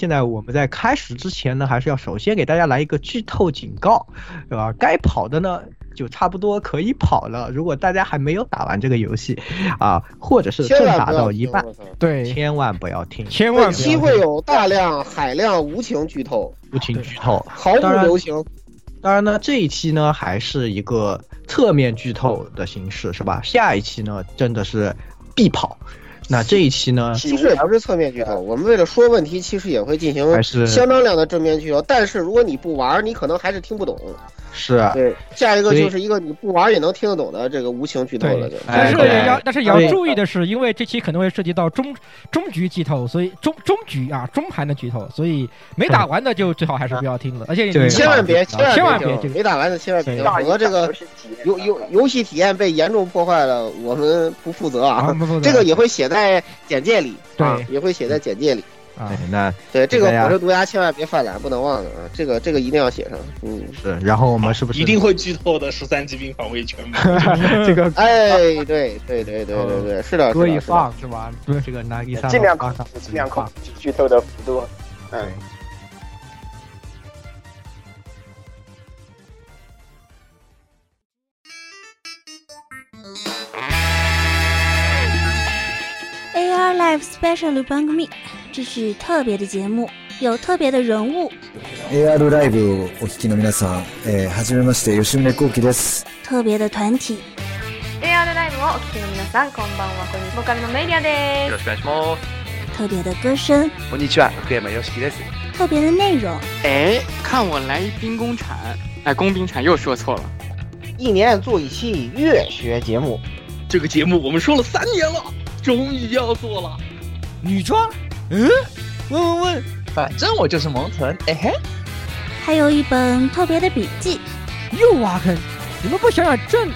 现在我们在开始之前呢，还是要首先给大家来一个剧透警告，对吧？该跑的呢，就差不多可以跑了。如果大家还没有打完这个游戏，啊，或者是正打到一半，对，千万不要听，千万。本期会有大量海量无情剧透，无情剧透，毫不留情。当然呢，这一期呢还是一个侧面剧透的形式，是吧？下一期呢真的是必跑。那这一期呢，其实也不是侧面剧透，我们为了说问题，其实也会进行相当量的正面剧透。但是如果你不玩，你可能还是听不懂。是啊，对，下一个就是一个你不玩也能听得懂的这个无情剧透了。但是也要，但是也要注意的是，因为这期可能会涉及到中中局剧透，所以中中局啊中盘的剧透，所以没打完的就最好还是不要听了。而且你千万别千万别没打完的千万别，否则这个游游游戏体验被严重破坏了，我们不负责啊。这个也会写在简介里，对，也会写在简介里。对，那对这个火车毒牙千万别犯懒，不能忘了啊！这个这个一定要写上。嗯，是。然后我们是不是一定会剧透的十三级兵防卫全部？这个哎，对对对对对对，是的，可以放是吧？这个拿一三尽量放，尽量放剧透的幅度。哎。AR Live Special Bang Me。这是特别的节目，有特别的人物。AR ライブをお聞きの皆さん、えー、はじめまして吉宗幸喜です。特別的团体。AR ライブをお聞きの皆さん、こんばんは。こんにちは。ボーカルのメディアです。よろしくお願いします。特別的歌声。こんにちは、福山よしきです。特别的内容。哎，看我来一兵工铲，哎，工兵铲又说错了。一年做一期乐学节目，这个节目我们说了三年了，终于要做了。女装。 嗯，问问问，反正我就是萌豚，哎嘿。还有一本特别的笔记，又挖坑，你们不想想正？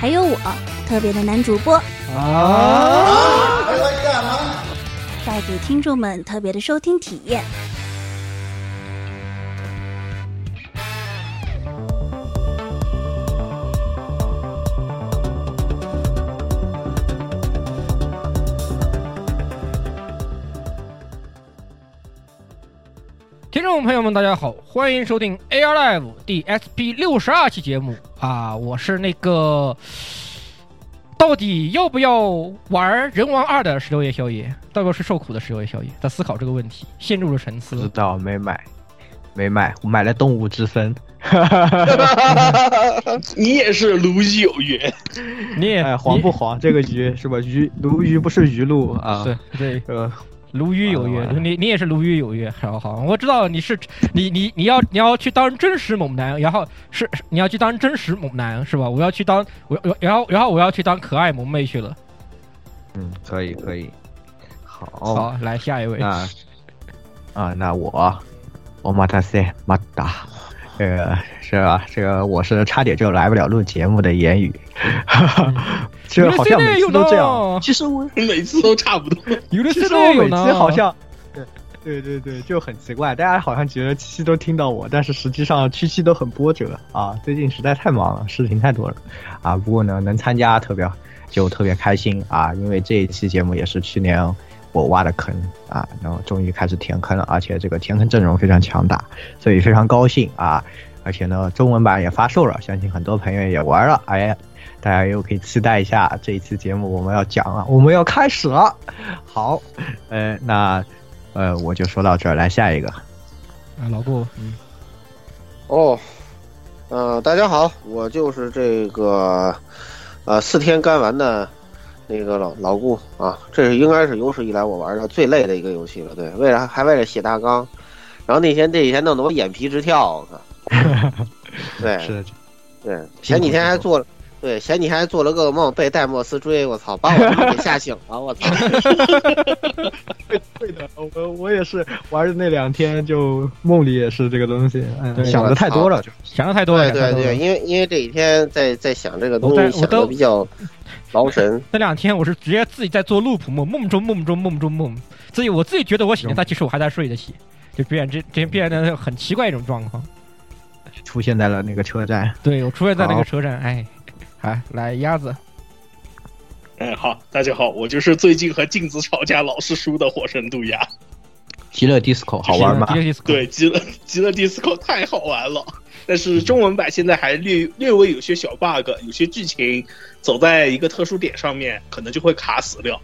还有我特别的男主播。啊，带给听众们特别的收听体验。听众朋友们，大家好，欢迎收听 AR Live 第 SP 六十二期节目啊！我是那个到底要不要玩人王二的十六夜宵夜，到底是受苦的十六夜宵夜，在思考这个问题，陷入了沉思。知道没买，没买，我买了动物之森。你也是鲈鱼有缘，你也黄不黄？这个鱼是吧？鱼鲈鱼不是鱼露啊？对对呃。鲈鱼有约，你你也是鲈鱼有约，好好，我知道你是你你你要你要去当真实猛男，然后是你要去当真实猛男是吧？我要去当我然后然后我要去当可爱萌妹去了。嗯，可以可以，好，好来下一位啊啊，那我我马达塞马达。这个是吧？这个我是差点就来不了录节目的言语，这好像每次都这样。其实我每次都差不多。有的时候每次好像，对对对对，就很奇怪。大家好像觉得七七都听到我，但是实际上七七都很波折啊。最近实在太忙了，事情太多了啊。不过呢，能参加特别就特别开心啊，因为这一期节目也是去年。我挖的坑啊，然后终于开始填坑了，而且这个填坑阵容非常强大，所以非常高兴啊！而且呢，中文版也发售了，相信很多朋友也玩了。哎，大家又可以期待一下这一期节目我们要讲了，我们要开始了。好，呃，那呃，我就说到这儿，来下一个。啊，老顾，嗯，哦，呃，大家好，我就是这个呃四天干完的。那个老老顾啊，这是应该是有史以来我玩的最累的一个游戏了。对，为了还为了写大纲，然后那天这几天弄得我眼皮直跳。我靠！对，是，对，前几天还做了，对，前几天还做了个梦，被戴莫斯追，我操，把我给吓醒了，我操！对的，我我也是玩的那两天，就梦里也是这个东西，想的太多了，就想的太多了。对对对，因为因为这几天在在想这个东西，想的比较。劳神，那两天我是直接自己在做路普梦，梦中梦中梦中梦，自己我自己觉得我醒了，但其实我还在睡得起，就变这这变得很奇怪一种状况，出现在了那个车站，对我出现在那个车站，哎，好，来鸭子，哎，好，大家好，我就是最近和镜子吵架老是输的火神渡鸦，极乐 disco 好玩吗？极乐 disco 对，极乐极乐 disco 太好玩了，但是中文版现在还略略微有些小 bug，有些剧情走在一个特殊点上面，可能就会卡死掉。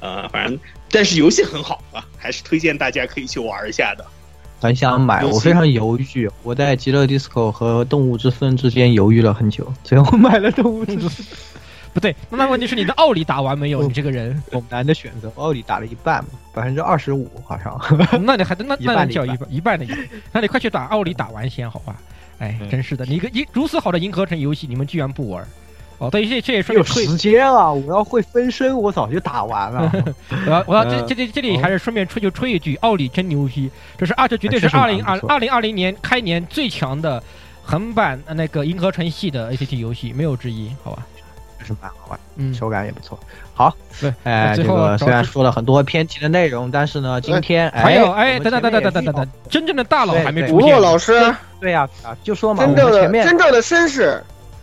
呃，反正但是游戏很好啊，还是推荐大家可以去玩一下的。很想买，我非常犹豫。我在极乐 disco 和动物之森之间犹豫了很久，最后买了动物之森。不对，那那问题是你的奥里打完没有？你这个人猛男的选择，奥里打了一半，百分之二十五好像。那你还那 那一叫一半一半的，那你快去打奥里打完先好吧？哎，真是的，你一个一如此好的银河城游戏，你们居然不玩？哦，对，这这也说明有时间啊！我要会分身，我早就打完了。我要我要这这这这里还是顺便吹就吹一句，奥里真牛逼！这是二这绝对是二零二二零二零年开年最强的横版那个银河城系的 A C T 游戏，没有之一，好吧？这是蛮好玩，嗯，手感也不错。好，对，哎，这个虽然说了很多偏题的内容，但是呢，今天还有哎，等等等等等等等等，真正的大佬还没出现。老师，对呀啊，就说嘛，真正的真正的绅士。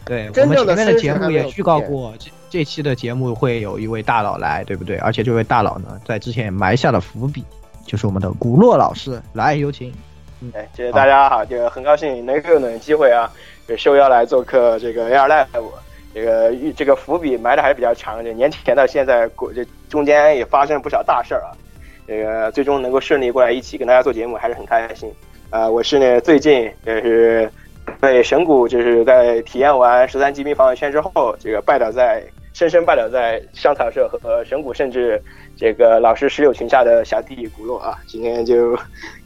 对，我们前面的节目也预告过，这这期的节目会有一位大佬来，对不对？而且这位大佬呢，在之前也埋下了伏笔，就是我们的古洛老师，来有请。哎，就是大家好，就很高兴能够有机会啊，受邀来做客这个 Air Live，这个这个伏笔埋的还是比较长，这年前到现在过，这中间也发生了不少大事儿啊，这个最终能够顺利过来一起跟大家做节目，还是很开心。啊，我是呢最近就是。被神谷就是在体验完十三级兵防卫圈之后，这个拜倒在深深拜倒在上草社和神谷，甚至这个老师石榴裙下的小弟古洛啊，今天就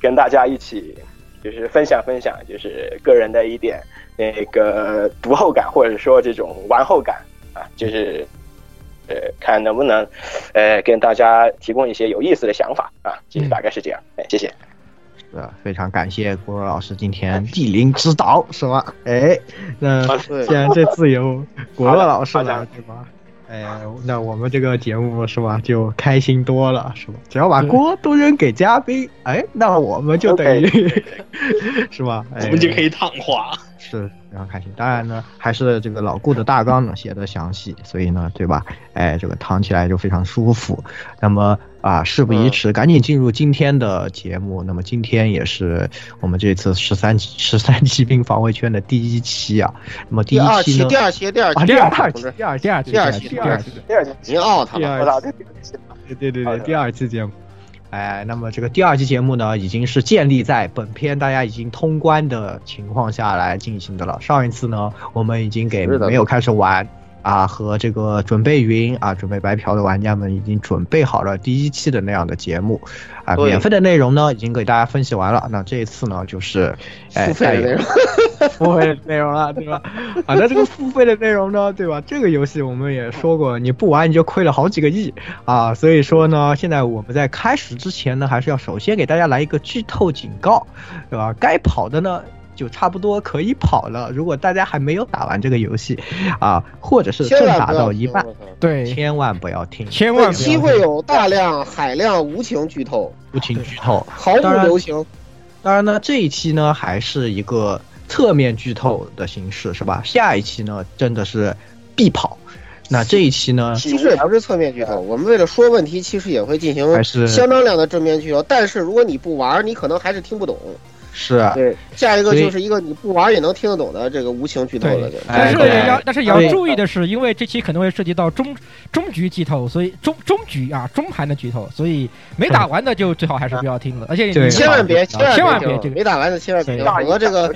跟大家一起就是分享分享，就是个人的一点那个读后感，或者说这种玩后感啊，就是呃看能不能呃跟大家提供一些有意思的想法啊，其实大概是这样，哎，谢谢。呃，非常感谢郭若老师今天莅临指导，是吧？哎，那既 然这次由郭若老师来，对吧？哎，那我们这个节目是吧，就开心多了，是吧？只要把锅都扔给嘉宾，哎，那我们就等于 是吧？我们就可以躺滑。是非常开心。当然呢还是这个老顾的大纲呢写的详细所以呢对吧？哎这个躺起来就非常舒服。那么啊事不宜迟赶紧进入今天的节目。那么今天也是我们这次十三十三骑兵防卫圈的第一期啊。那么第二期第二期第二期第二期第二期第二期第二期第二期第二期已他 out 了对对对第二期节目哎，那么这个第二期节目呢，已经是建立在本片大家已经通关的情况下来进行的了。上一次呢，我们已经给没有开始玩。啊，和这个准备云啊，准备白嫖的玩家们已经准备好了第一期的那样的节目，啊，免费的内容呢已经给大家分析完了。那这一次呢，就是付费的内容，付费内容了，对吧？啊，那这个付费的内容呢，对吧？这个游戏我们也说过，你不玩你就亏了好几个亿啊。所以说呢，现在我们在开始之前呢，还是要首先给大家来一个剧透警告，对吧？该跑的呢。就差不多可以跑了。如果大家还没有打完这个游戏，啊，或者是正打到一半，对，千万不要听，千万。本期会有大量海量无情剧透，无情剧透，毫不留情。当然呢，这一期呢还是一个侧面剧透的形式，是吧？下一期呢真的是必跑。那这一期呢，其实也不是侧面剧透，我们为了说问题，其实也会进行相当量的正面剧透。但是如果你不玩，你可能还是听不懂。是啊，对，下一个就是一个你不玩也能听得懂的这个无情剧透了。但是要但是也要注意的是，因为这期可能会涉及到中中局剧透，所以中中局啊中盘的剧透，所以没打完的就最好还是不要听了。而且你千万别千万别没打完的千万别，否则这个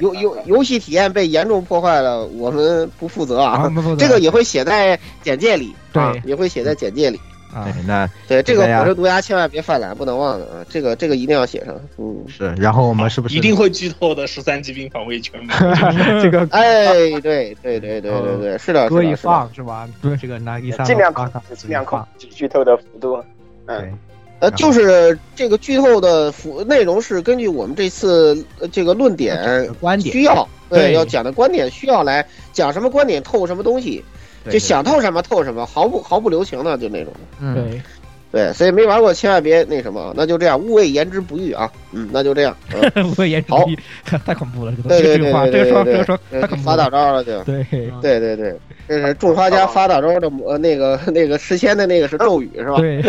游游游戏体验被严重破坏了，我们不负责啊。这个也会写在简介里，对，也会写在简介里。对，那对这个火车毒牙千万别犯懒，不能忘了啊！这个这个一定要写上。嗯，是。然后我们是不是一定会剧透的十三级兵防卫全部？这个哎，对对对对对对，是的，可以放是吧？对，这个拿一三，尽量控，尽量控剧透的幅度。嗯，呃，就是这个剧透的幅内容是根据我们这次这个论点观点需要，对要讲的观点需要来讲什么观点透什么东西。就想透什么透什么，毫不毫不留情的，就那种。对，对，所以没玩过千万别那什么，那就这样，勿谓言之不预啊。嗯，那就这样。勿谓言之不预，太恐怖了，这个这句话，这个说这个说太发大招了，就。对 对对对，这是种花家发大招的呃那个那个事先的那个是咒语是吧？对。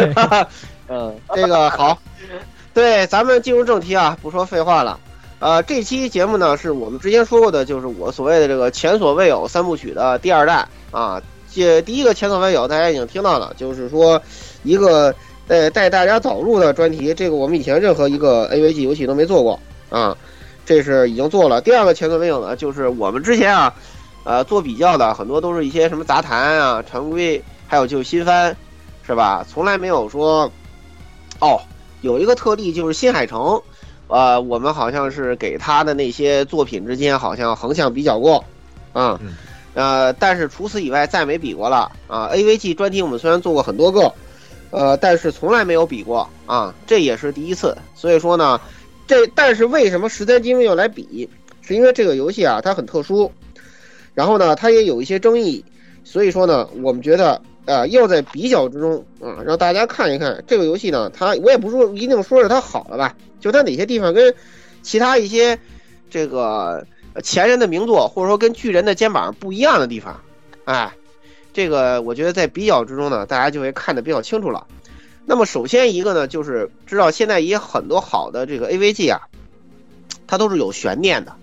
嗯，这个好。对，咱们进入正题啊，不说废话了。呃，这期节目呢，是我们之前说过的，就是我所谓的这个前所未有三部曲的第二代啊。这第一个前所未有，大家已经听到了，就是说一个呃带大家走入的专题，这个我们以前任何一个 AVG 游戏都没做过啊，这是已经做了。第二个前所未有呢，就是我们之前啊，呃做比较的很多都是一些什么杂谈啊、常规，还有就新番，是吧？从来没有说哦，有一个特例就是新海诚。呃，我们好像是给他的那些作品之间好像横向比较过，啊，呃，但是除此以外再没比过了啊。AVG 专题我们虽然做过很多个，呃，但是从来没有比过啊，这也是第一次。所以说呢，这但是为什么十三金要来比？是因为这个游戏啊它很特殊，然后呢它也有一些争议，所以说呢我们觉得啊要在比较之中啊让大家看一看这个游戏呢，它我也不说一定说是它好了吧。就它哪些地方跟其他一些这个前人的名作，或者说跟巨人的肩膀不一样的地方，哎，这个我觉得在比较之中呢，大家就会看得比较清楚了。那么首先一个呢，就是知道现在也很多好的这个 AVG 啊，它都是有悬念的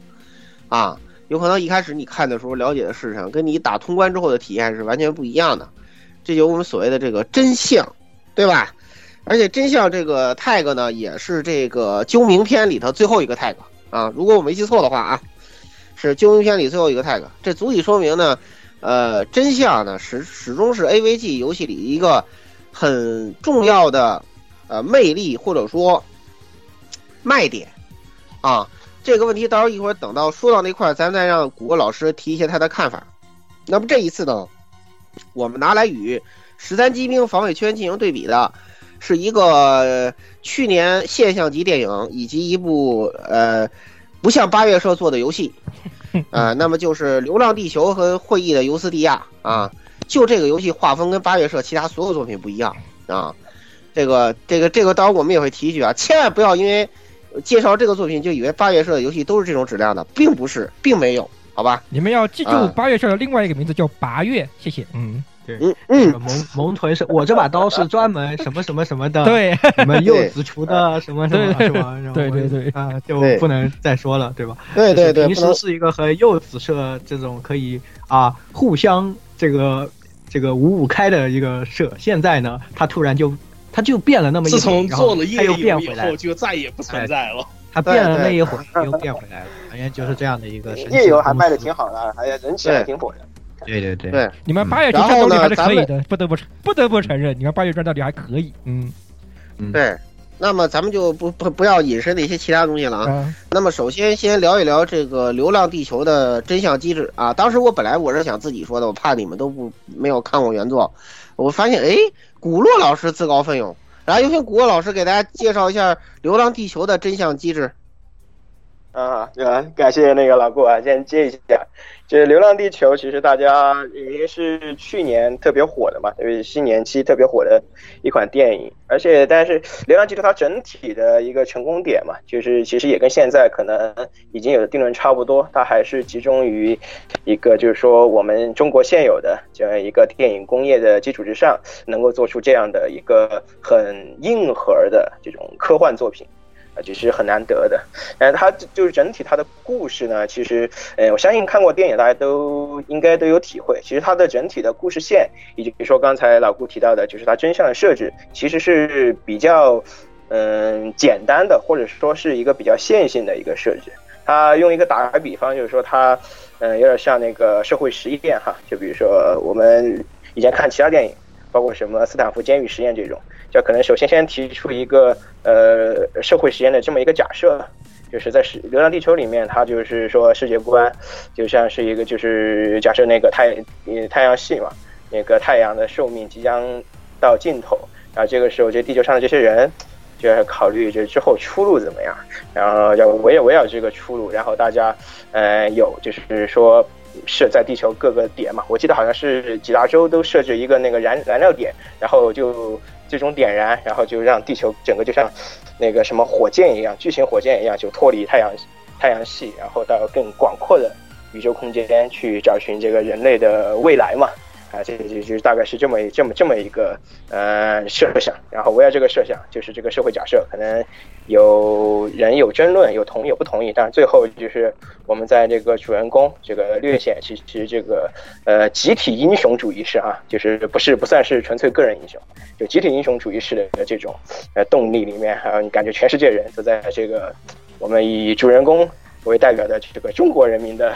啊，有可能一开始你看的时候了解的事情，跟你打通关之后的体验是完全不一样的，这就我们所谓的这个真相，对吧？而且真相这个 tag 呢，也是这个究明篇里头最后一个 tag 啊，如果我没记错的话啊，是究明篇里最后一个 tag，这足以说明呢，呃，真相呢始始终是 AVG 游戏里一个很重要的呃魅力或者说卖点啊。这个问题到时候一会儿等到说到那块儿，咱再让谷歌老师提一些他的看法。那么这一次呢，我们拿来与十三机兵防卫圈进行对比的。是一个去年现象级电影，以及一部呃不像八月社做的游戏，啊，那么就是《流浪地球》和《会议的尤斯蒂亚》啊，就这个游戏画风跟八月社其他所有作品不一样。啊，这个这个这个，到时候我们也会提一句啊，千万不要因为介绍这个作品就以为八月社的游戏都是这种质量的，并不是，并没有，好吧？你们要记住八月社的另外一个名字叫八月，谢谢，嗯。对，嗯萌萌臀是我这把刀是专门什么什么什么的，对，什么柚子厨的什么什么什么，对对对。啊，就不能再说了，对吧？对对对，平时是一个和柚子社这种可以啊互相这个这个五五开的一个社，现在呢，他突然就他就变了那么一，自从做了夜游以后，就再也不存在了。他变了那一会儿 又变回来了，好像就是这样的一个。夜游还卖的挺好的，还人气还挺火的。对对对对，你们八月战斗力还是可以的，不得不承不得不承认，你们八月战斗力还可以，嗯嗯，对。那么咱们就不不不要引申那些其他东西了啊。那么首先先聊一聊这个《流浪地球》的真相机制啊。当时我本来我是想自己说的，我怕你们都不没有看过原作，我发现哎，古洛老师自告奋勇，来有请古沃老师给大家介绍一下《流浪地球》的真相机制。啊，对吧？感谢那个老顾啊，先接一下。这 《流浪地球》其实大家也是去年特别火的嘛，因为新年期特别火的一款电影。而且，但是《流浪地球》它整体的一个成功点嘛，就是其实也跟现在可能已经有的定论差不多，它还是集中于一个就是说我们中国现有的这样一个电影工业的基础之上，能够做出这样的一个很硬核的这种科幻作品。啊，就是很难得的，呃，它就是整体它的故事呢，其实，呃，我相信看过电影大家都应该都有体会。其实它的整体的故事线，以及比如说刚才老顾提到的，就是它真相的设置，其实是比较，嗯，简单的，或者说是一个比较线性的一个设置。它用一个打个比方，就是说它，嗯，有点像那个社会实验哈，就比如说我们以前看其他电影，包括什么斯坦福监狱实验这种。就可能首先先提出一个呃社会实验的这么一个假设，就是在《流浪地球》里面，它就是说世界观就像是一个就是假设那个太太阳系嘛，那个太阳的寿命即将到尽头，然后这个时候这地球上的这些人就要考虑这之后出路怎么样，然后要围绕围绕这个出路，然后大家呃有就是说设在地球各个点嘛，我记得好像是几大洲都设置一个那个燃燃料点，然后就。最终点燃，然后就让地球整个就像那个什么火箭一样，巨型火箭一样，就脱离太阳太阳系，然后到更广阔的宇宙空间去找寻这个人类的未来嘛。啊，这这就大概是这么这么这么一个呃设想，然后围绕这个设想，就是这个社会假设，可能有人有争论，有同意有不同意，但是最后就是我们在这个主人公这个略显其实这个呃集体英雄主义式啊，就是不是不算是纯粹个人英雄，就集体英雄主义式的这种呃动力里面啊，你感觉全世界人都在这个我们以主人公为代表的这个中国人民的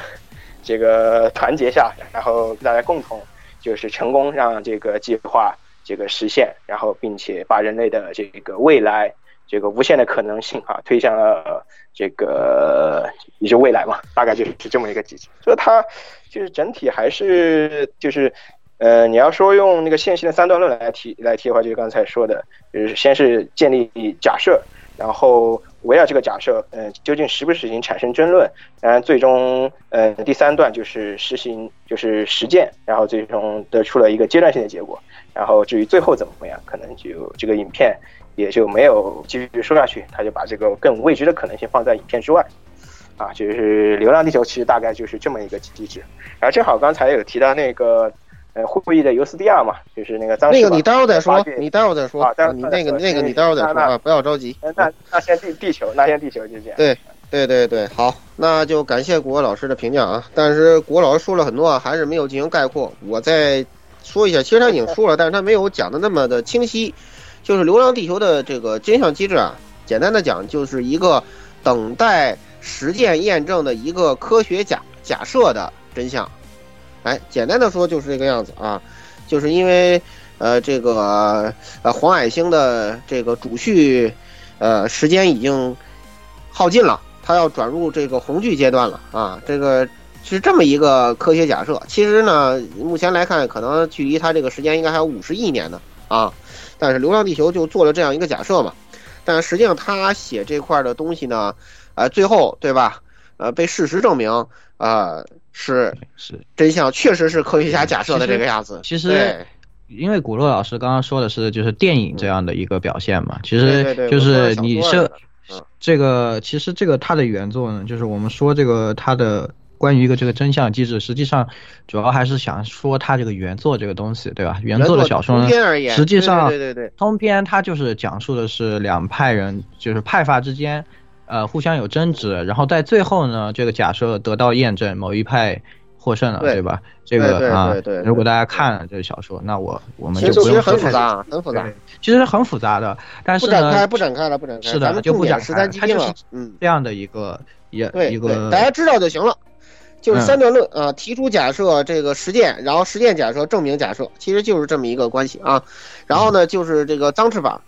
这个团结下，然后大家共同就是成功让这个计划这个实现，然后并且把人类的这个未来这个无限的可能性啊推向了这个也就未来嘛，大概就是这么一个机制。所以它就是整体还是就是呃，你要说用那个线性的三段论来提来提的话，就是刚才说的，就是先是建立假设，然后围绕这个假设，呃，究竟实不实行产生争论，然后最终，呃，第三段就是实行，就是实践，然后最终得出了一个阶段性的结果，然后至于最后怎么样，可能就这个影片也就没有继续说下去，他就把这个更未知的可能性放在影片之外，啊，就是《流浪地球》其实大概就是这么一个机制，然后正好刚才有提到那个。呃，会议的尤斯蒂亚嘛，就是那个当时那个你待会儿再说，你待会儿再说啊，你那个那个你待会儿再说啊，不要着急。那那先地地球，那先地球就这样。对对对对，好，那就感谢国老师的评价啊。但是国老师说了很多啊，还是没有进行概括。我再说一下，其实他已经说了，但是他没有讲的那么的清晰。就是《流浪地球》的这个真相机制啊，简单的讲，就是一个等待实践验证的一个科学假假设的真相。哎，简单的说就是这个样子啊，就是因为呃这个呃黄矮星的这个主序呃时间已经耗尽了，它要转入这个红巨阶段了啊，这个是这么一个科学假设。其实呢，目前来看，可能距离它这个时间应该还有五十亿年呢啊，但是《流浪地球》就做了这样一个假设嘛，但实际上他写这块的东西呢，呃，最后对吧？呃，被事实证明啊。是是真相，确实是科学家假设的这个样子。其实，因为古洛老师刚刚说的是就是电影这样的一个表现嘛，其实就是你是这个，其实这个它的原作呢，就是我们说这个它的关于一个这个真相机制，实际上主要还是想说它这个原作这个东西，对吧？原作的小说呢，实际上对对对，通篇它就是讲述的是两派人就是派阀之间。呃，互相有争执，然后在最后呢，这个假设得到验证，某一派获胜了，对吧？这个啊，如果大家看了这个小说，那我我们就不用很复杂，很复杂，其实很复杂的，但是不展开，不展开了，不展开，是的，就不展开，它就是嗯这样的一个也一个，大家知道就行了，就是三段论啊，提出假设，这个实践，然后实践假设，证明假设，其实就是这么一个关系啊。然后呢，就是这个脏翅膀。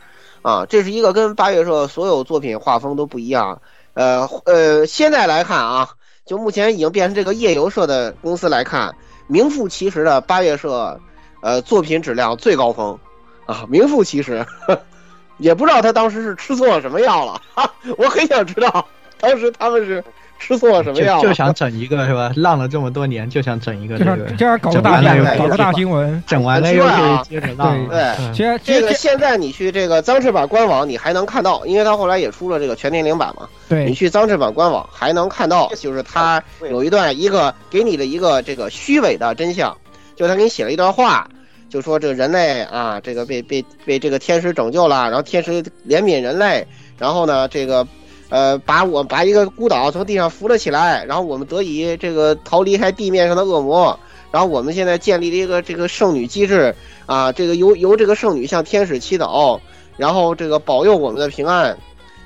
啊，这是一个跟八月社所有作品画风都不一样。呃呃，现在来看啊，就目前已经变成这个夜游社的公司来看，名副其实的八月社，呃，作品质量最高峰，啊，名副其实。也不知道他当时是吃错了什么药了，哈我很想知道当时他们是。吃错了什么药？就想整一个是吧？浪了这么多年，就想整一个这个，就想搞个大新闻，搞个大新闻，整完了又可以接着浪。对，其实这个现在你去这个脏翅膀官网，你还能看到，因为他后来也出了这个全年龄版嘛。对，你去脏翅膀官网还能看到，就是他有一段一个给你的一个这个虚伪的真相，就他给你写了一段话，就说这个人类啊，这个被被被这个天使拯救了，然后天使怜悯人类，然后呢这个。呃，把我把一个孤岛从地上扶了起来，然后我们得以这个逃离开地面上的恶魔，然后我们现在建立了一个这个圣女机制啊，这个由由这个圣女向天使祈祷，然后这个保佑我们的平安，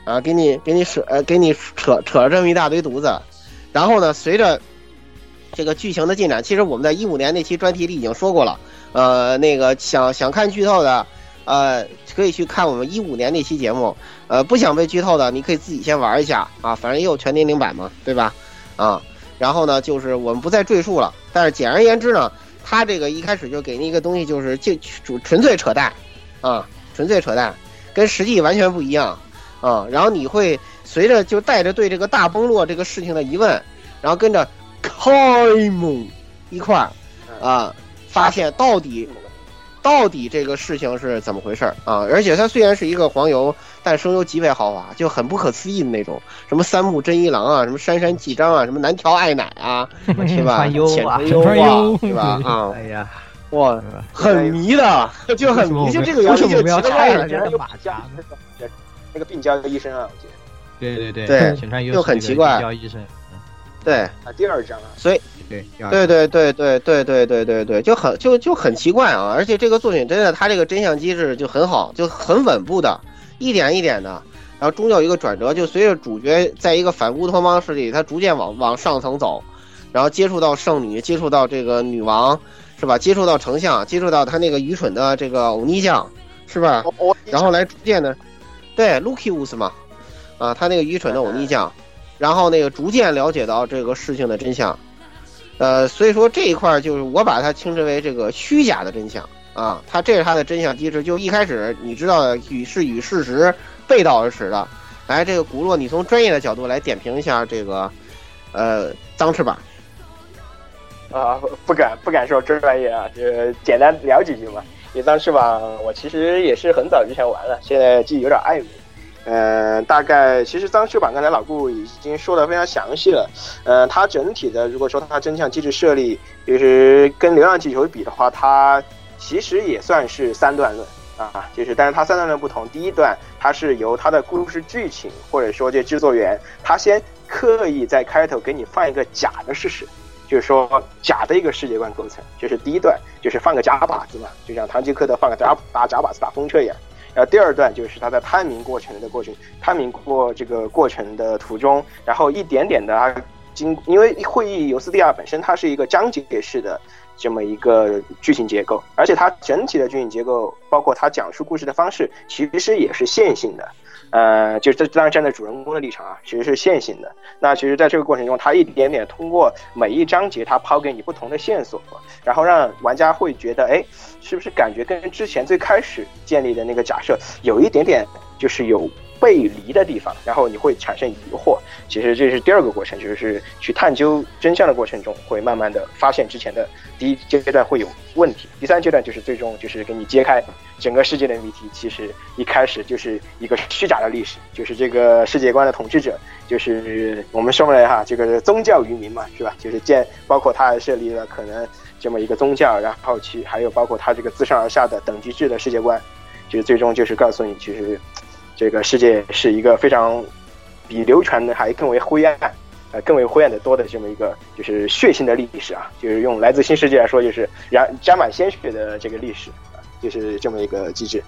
啊，给你给你扯呃给你扯扯了这么一大堆犊子，然后呢，随着这个剧情的进展，其实我们在一五年那期专题里已经说过了，呃，那个想想看剧透的，呃，可以去看我们一五年那期节目。呃，不想被剧透的，你可以自己先玩一下啊，反正也有全年龄版嘛，对吧？啊，然后呢，就是我们不再赘述了。但是简而言之呢，他这个一开始就给你一个东西，就是就纯纯粹扯淡，啊，纯粹扯淡，跟实际完全不一样啊。然后你会随着就带着对这个大崩落这个事情的疑问，然后跟着开蒙一块儿啊，发现到底。到底这个事情是怎么回事啊？而且它虽然是一个黄油，但声优极为豪华，就很不可思议的那种，什么三木真一郎啊，什么杉山纪章啊，什么南条爱乃啊，是吧？浅川优 啊，是吧？啊，哎呀，哇，很迷的，就很迷，就这个游戏就奇怪了，这个马甲那个病娇的医生啊，我记得。对对对对，浅川就很奇怪。病医生，对啊，第二章啊，所以对对对对对对对对对对，就很就就很奇怪啊！而且这个作品真的，它这个真相机制就很好，就很稳步的，一点一点的，然后终有一个转折，就随着主角在一个反乌托邦势力，他逐渐往往上层走，然后接触到圣女，接触到这个女王，是吧？接触到丞相，接触到他那个愚蠢的这个欧尼酱，是吧？然后来逐渐的，对，Lucius 嘛。啊，他那个愚蠢的欧尼将，然后那个逐渐了解到这个事情的真相，呃，所以说这一块就是我把它称之为这个虚假的真相啊，它这是它的真相机制，就一开始你知道与是与事实背道而驰的。来，这个古洛，你从专业的角度来点评一下这个，呃，脏翅膀。啊，不敢不敢说真专业啊，就简单聊几句嘛。因为脏翅膀，我其实也是很早之前玩了，现在记忆有点暧昧。呃，大概其实脏翅膀刚才老顾已经说的非常详细了。呃，它整体的如果说它真相机制设立，就是跟流浪地球比的话，它其实也算是三段论啊。就是，但是它三段论不同，第一段它是由它的故事剧情或者说这制作员他先刻意在开头给你放一个假的事实，就是说假的一个世界观构成，就是第一段就是放个假靶子嘛，就像堂吉诃德放个假打假靶子打风车一样。然后第二段就是他在探明过程的过程，探明过这个过程的途中，然后一点点的经，因为会议尤斯蒂亚本身它是一个章节式的这么一个剧情结构，而且它整体的剧情结构，包括它讲述故事的方式，其实也是线性的。呃，就是这当然站在主人公的立场啊，其实是线性的。那其实，在这个过程中，他一点点通过每一章节，他抛给你不同的线索，然后让玩家会觉得，哎，是不是感觉跟之前最开始建立的那个假设有一点点就是有。背离的地方，然后你会产生疑惑。其实这是第二个过程，就是去探究真相的过程中，会慢慢的发现之前的第一阶段会有问题。第三阶段就是最终就是给你揭开整个世界的谜题。其实一开始就是一个虚假的历史，就是这个世界观的统治者，就是我们说来哈，这个宗教愚民嘛，是吧？就是建，包括他还设立了可能这么一个宗教，然后去还有包括他这个自上而下的等级制的世界观，就是最终就是告诉你，其实。这个世界是一个非常比流传的还更为灰暗，呃，更为灰暗的多的这么一个就是血腥的历史啊，就是用来自新世界来说，就是染沾满鲜血的这个历史，就是这么一个机制，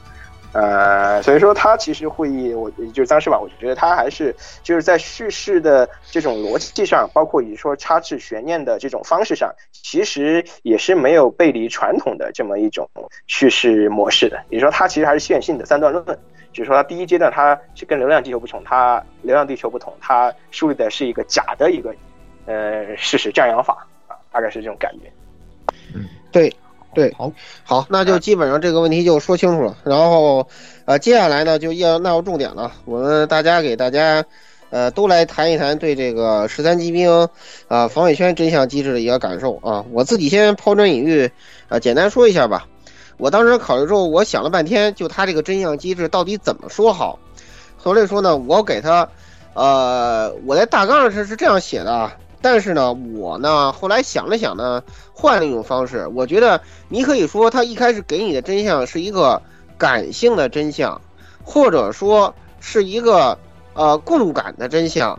呃，所以说他其实会议，我就是当时吧，我觉得他还是就是在叙事的这种逻辑上，包括以说插置悬念的这种方式上，其实也是没有背离传统的这么一种叙事模式的，也就是说它其实还是线性的三段论。就是说，它第一阶段它是跟《流浪地球》不同，它《流浪地球》不同，它树立的是一个假的一个呃事实降养法啊，大概是这种感觉。嗯，对对，好，好，那就基本上这个问题就说清楚了。然后呃，接下来呢就要纳入重点了，我们大家给大家呃都来谈一谈对这个十三机兵啊防卫圈真相机制的一个感受啊。我自己先抛砖引玉啊，简单说一下吧。我当时考虑之后，我想了半天，就他这个真相机制到底怎么说好？所以说呢，我给他，呃，我在大纲上是是这样写的，但是呢，我呢后来想了想呢，换了一种方式。我觉得你可以说他一开始给你的真相是一个感性的真相，或者说是一个呃共感的真相，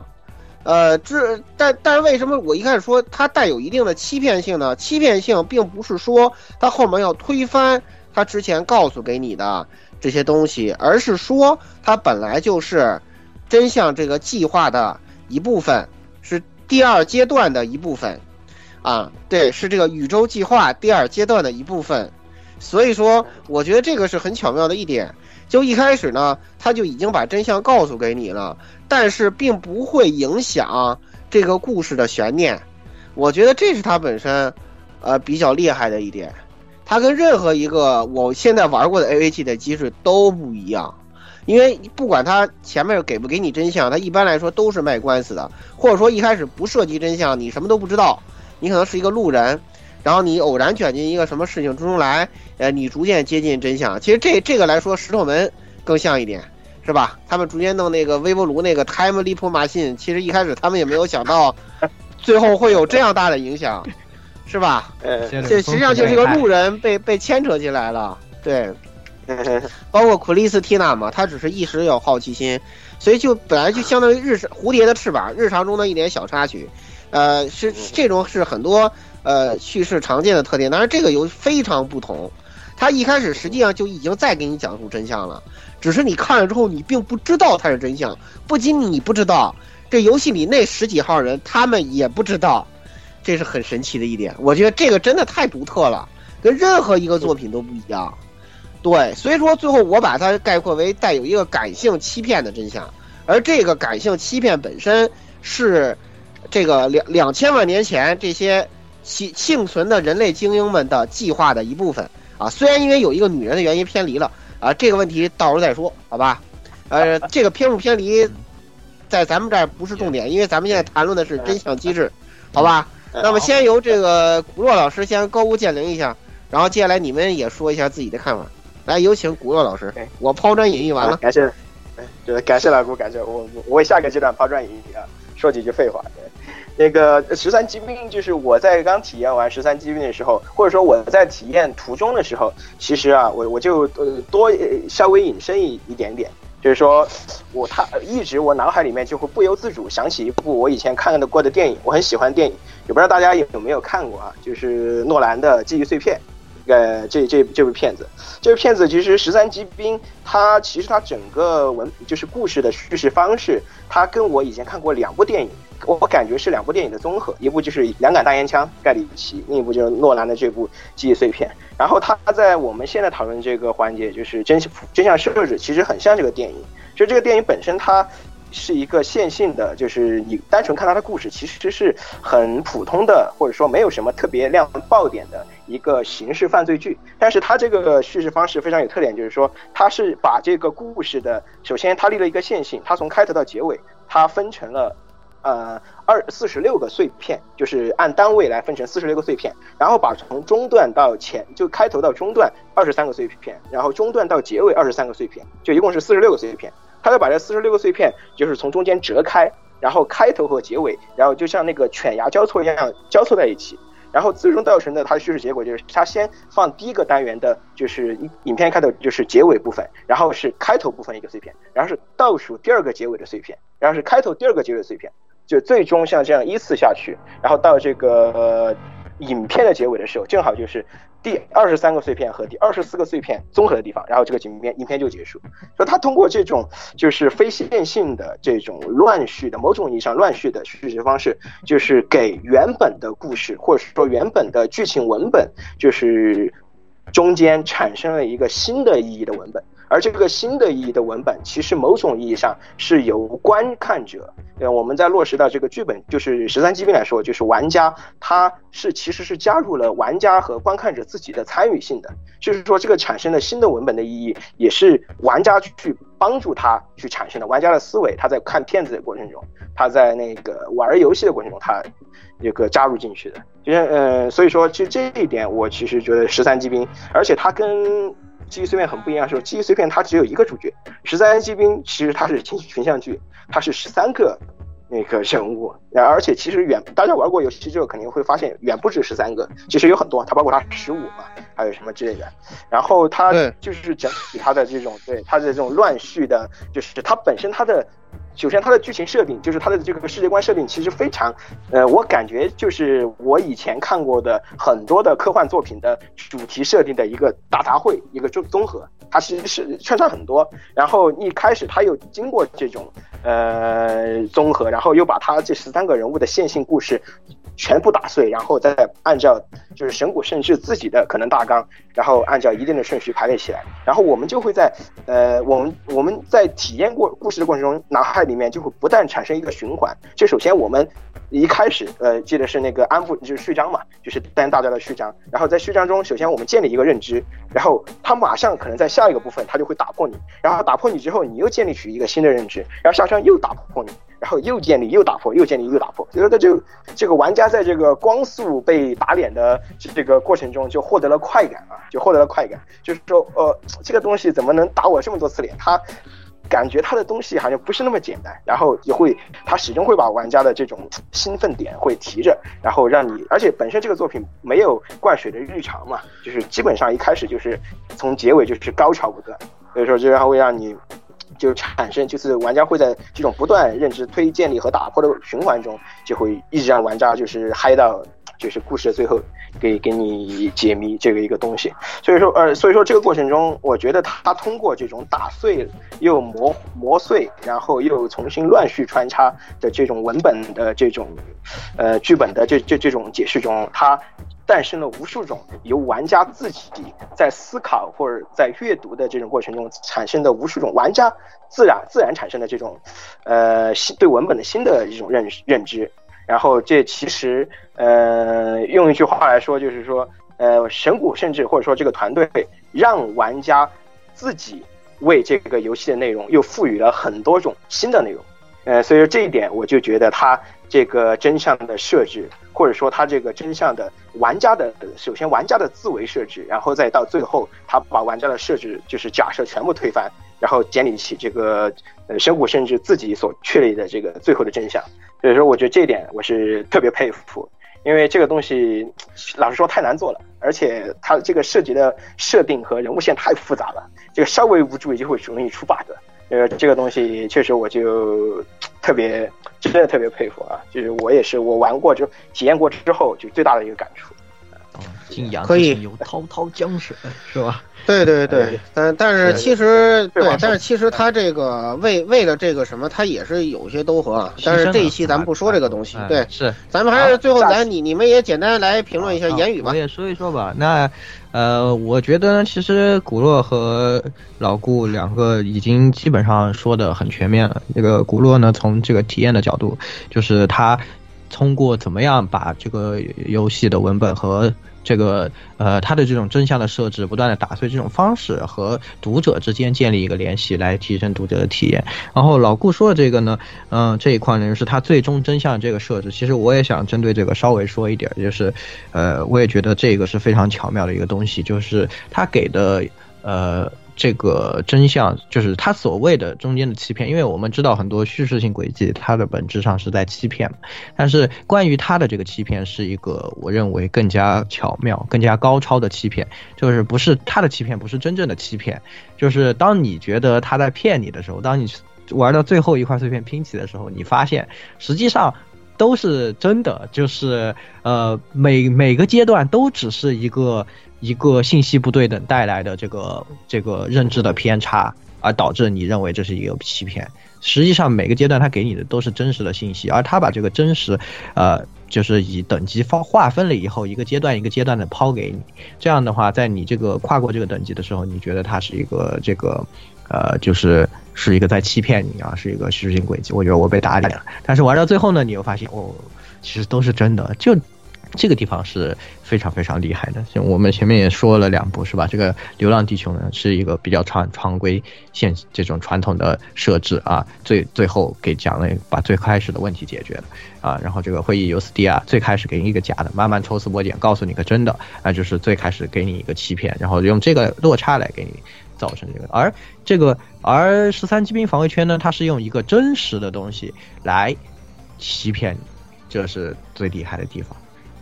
呃，这但但是为什么我一开始说它带有一定的欺骗性呢？欺骗性并不是说它后面要推翻。他之前告诉给你的这些东西，而是说它本来就是真相这个计划的一部分，第二阶段的一部分，啊，对，是这个宇宙计划第二阶段的一部分。所以说，我觉得这个是很巧妙的一点。就一开始呢，他就已经把真相告诉给你了，但是并不会影响这个故事的悬念。我觉得这是他本身，呃，比较厉害的一点。它跟任何一个我现在玩过的 A V G 的机制都不一样，因为不管他前面给不给你真相，他一般来说都是卖官司的，或者说一开始不涉及真相，你什么都不知道，你可能是一个路人，然后你偶然卷进一个什么事情之中来，呃，你逐渐接近真相。其实这这个来说，石头门更像一点，是吧？他们逐渐弄那个微波炉那个 Time Leap Machine，其实一开始他们也没有想到，最后会有这样大的影响。是吧？呃，这实际上就是一个路人被被牵扯进来了，对。包括克里斯蒂娜嘛，她只是一时有好奇心，所以就本来就相当于日蝴蝶的翅膀，日常中的一点小插曲，呃，是这种是很多呃叙事常见的特点，当然这个游戏非常不同，它一开始实际上就已经在给你讲述真相了，只是你看了之后你并不知道它是真相，不仅你不知道，这游戏里那十几号人他们也不知道，这是很神奇的一点，我觉得这个真的太独特了，跟任何一个作品都不一样。对，所以说最后我把它概括为带有一个感性欺骗的真相，而这个感性欺骗本身是这个两两千万年前这些幸幸存的人类精英们的计划的一部分啊。虽然因为有一个女人的原因偏离了啊，这个问题到时候再说，好吧？呃，这个偏不偏离在咱们这儿不是重点，因为咱们现在谈论的是真相机制，好吧？那么先由这个古若老师先高屋建瓴一下，然后接下来你们也说一下自己的看法。来，有请古乐老师。我抛砖引玉完了，感谢，就是感谢老顾，感谢我，我为下个阶段抛砖引玉啊，说几句废话。那个十三机兵，就是我在刚体验完十三机兵的时候，或者说我在体验途中的时候，其实啊，我我就呃多稍微引申一一点点，就是说我他一直我脑海里面就会不由自主想起一部我以前看的过的电影，我很喜欢电影，也不知道大家有没有看过啊，就是诺兰的《记忆碎片》。呃，这这这部片子，这部片子其实《十三机兵》，它其实它整个文就是故事的叙事方式，它跟我以前看过两部电影，我感觉是两部电影的综合，一部就是《两杆大烟枪》盖里奇，另一部就是诺兰的这部《记忆碎片》。然后它在我们现在讨论这个环节，就是真相真相设置，其实很像这个电影。就这个电影本身，它。是一个线性的，就是你单纯看它的故事，其实是很普通的，或者说没有什么特别亮爆点的一个刑事犯罪剧。但是它这个叙事方式非常有特点，就是说它是把这个故事的，首先它立了一个线性，它从开头到结尾，它分成了呃二四十六个碎片，就是按单位来分成四十六个碎片，然后把从中段到前就开头到中段二十三个碎片，然后中段到结尾二十三个碎片，就一共是四十六个碎片。他就把这四十六个碎片，就是从中间折开，然后开头和结尾，然后就像那个犬牙交错一样交错在一起，然后最终造成的它的叙事结果就是，它先放第一个单元的，就是影片开头就是结尾部分，然后是开头部分一个碎片，然后是倒数第二个结尾的碎片，然后是开头第二个结尾的碎片，就最终像这样依次下去，然后到这个影片的结尾的时候，正好就是。第二十三个碎片和第二十四个碎片综合的地方，然后这个影片影片就结束。所以他通过这种就是非线性的这种乱序的某种意义上乱序的叙事方式，就是给原本的故事或者说原本的剧情文本，就是中间产生了一个新的意义的文本。而这个新的意义的文本，其实某种意义上是由观看者，呃，我们在落实到这个剧本，就是十三机兵来说，就是玩家，他是其实是加入了玩家和观看者自己的参与性的，就是说这个产生的新的文本的意义，也是玩家去帮助他去产生的。玩家的思维，他在看片子的过程中，他在那个玩游戏的过程中，他这个加入进去的。其实，呃，所以说，其实这一点，我其实觉得十三机兵，而且他跟。记忆碎片很不一样，是记忆碎片它只有一个主角，十三机兵其实它是群群像剧，它是十三个那个人物，而且其实远大家玩过游戏之后肯定会发现远不止十三个，其实有很多，它包括它十五嘛，还有什么之类的，然后它就是整体它的这种对它的这种乱序的，就是它本身它的。首先，它的剧情设定就是它的这个世界观设定，其实非常，呃，我感觉就是我以前看过的很多的科幻作品的主题设定的一个大杂烩，一个综综合。它其实是穿插很多，然后一开始它又经过这种呃综合，然后又把它这十三个人物的线性故事。全部打碎，然后再按照就是神谷圣治自己的可能大纲，然后按照一定的顺序排列起来，然后我们就会在呃我们我们在体验过故事的过程中，脑海里面就会不断产生一个循环。就首先我们一开始呃记得是那个安抚就是序章嘛，就是单大家的序章，然后在序章中，首先我们建立一个认知，然后他马上可能在下一个部分他就会打破你，然后打破你之后，你又建立起一个新的认知，然后下章又打破你。然后又建立又打破，又建立又打破，所以说他就这个玩家在这个光速被打脸的这个过程中就获得了快感啊，就获得了快感，就是说呃这个东西怎么能打我这么多次脸？他感觉他的东西好像不是那么简单，然后也会他始终会把玩家的这种兴奋点会提着，然后让你，而且本身这个作品没有灌水的日常嘛，就是基本上一开始就是从结尾就是高潮不断，所以说就然后会让你。就产生，就是玩家会在这种不断认知推建立和打破的循环中，就会一直让玩家就是嗨到，就是故事的最后给给你解谜这个一个东西。所以说，呃，所以说这个过程中，我觉得他通过这种打碎又磨磨碎，然后又重新乱序穿插的这种文本的这种，呃，剧本的这这这种解释中，他。诞生了无数种由玩家自己在思考或者在阅读的这种过程中产生的无数种玩家自然自然产生的这种，呃新对文本的新的一种认认知。然后这其实呃用一句话来说就是说，呃神谷甚至或者说这个团队让玩家自己为这个游戏的内容又赋予了很多种新的内容。呃，所以说这一点我就觉得他这个真相的设置。或者说他这个真相的玩家的，首先玩家的自为设置，然后再到最后他把玩家的设置就是假设全部推翻，然后建立起这个呃神谷甚至自己所确立的这个最后的真相。所以说，我觉得这一点我是特别佩服，因为这个东西老实说太难做了，而且它这个涉及的设定和人物线太复杂了，这个稍微无注意就会容易出 bug。呃，这个东西确实我就特别真的特别佩服啊！就是我也是我玩过就体验过之后，就最大的一个感触。可以有滔滔江水，是吧？对对对，但但是其实对，但是其实他这个为为了这个什么，他也是有些兜合。但是这一期咱们不说这个东西，对，是，咱们还是最后咱你你们也简单来评论一下言语吧。我也说一说吧。那呃，我觉得其实古洛和老顾两个已经基本上说的很全面了。这个古洛呢，从这个体验的角度，就是他通过怎么样把这个游戏的文本和这个呃，他的这种真相的设置，不断的打碎这种方式和读者之间建立一个联系，来提升读者的体验。然后老顾说的这个呢，嗯，这一块呢是他最终真相这个设置。其实我也想针对这个稍微说一点，就是，呃，我也觉得这个是非常巧妙的一个东西，就是他给的呃。这个真相就是他所谓的中间的欺骗，因为我们知道很多叙事性轨迹，它的本质上是在欺骗。但是关于他的这个欺骗，是一个我认为更加巧妙、更加高超的欺骗，就是不是他的欺骗，不是真正的欺骗，就是当你觉得他在骗你的时候，当你玩到最后一块碎片拼起的时候，你发现实际上都是真的，就是呃每每个阶段都只是一个。一个信息不对等带来的这个这个认知的偏差，而导致你认为这是一个欺骗。实际上每个阶段他给你的都是真实的信息，而他把这个真实，呃，就是以等级划划分了以后，一个阶段一个阶段的抛给你。这样的话，在你这个跨过这个等级的时候，你觉得它是一个这个，呃，就是是一个在欺骗你啊，是一个虚实性轨迹。我觉得我被打脸了。但是玩到最后呢，你又发现哦，其实都是真的。就。这个地方是非常非常厉害的，像我们前面也说了两部，是吧？这个《流浪地球》呢是一个比较常常规现这种传统的设置啊，最最后给讲了把最开始的问题解决了啊，然后这个会议尤斯蒂亚最开始给你一个假的，慢慢抽丝剥茧告诉你个真的，那就是最开始给你一个欺骗，然后用这个落差来给你造成这个，而这个而十三机兵防卫圈呢，它是用一个真实的东西来欺骗你，这是最厉害的地方。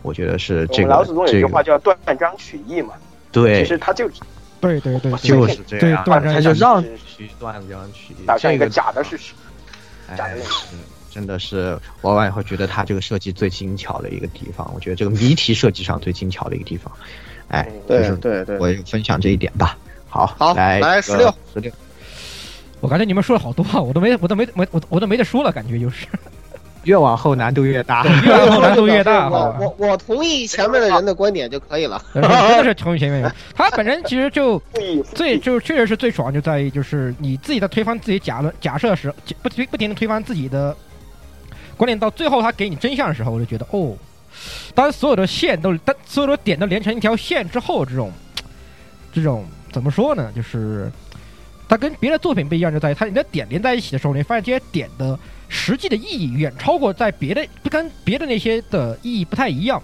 我觉得是这个。老祖宗有句话叫“断章取义”嘛。对。其实他就，对对对，就是这样。他就让取断章取义，打上一个假的事实。假的真的是玩完以后觉得他这个设计最精巧的一个地方。我觉得这个谜题设计上最精巧的一个地方。哎，对对对，我分享这一点吧。好，好，来来十六十六。我感觉你们说了好多话，我都没我都没没我我都没得说了，感觉就是。越往后难度越大，越往后难度越大。我我我同意前面的人的观点就可以了。真的是同意前面人。他本身其实就最就确实是最爽，就在于就是你自己在推翻自己假论假设时，不不停的推翻自己的观点，到最后他给你真相的时候，我就觉得哦，当所有的线都当所有的点都连成一条线之后，这种这种怎么说呢？就是它跟别的作品不一样，就在于它你的点连在一起的时候，你发现这些点的。实际的意义远超过在别的不跟别的那些的意义不太一样，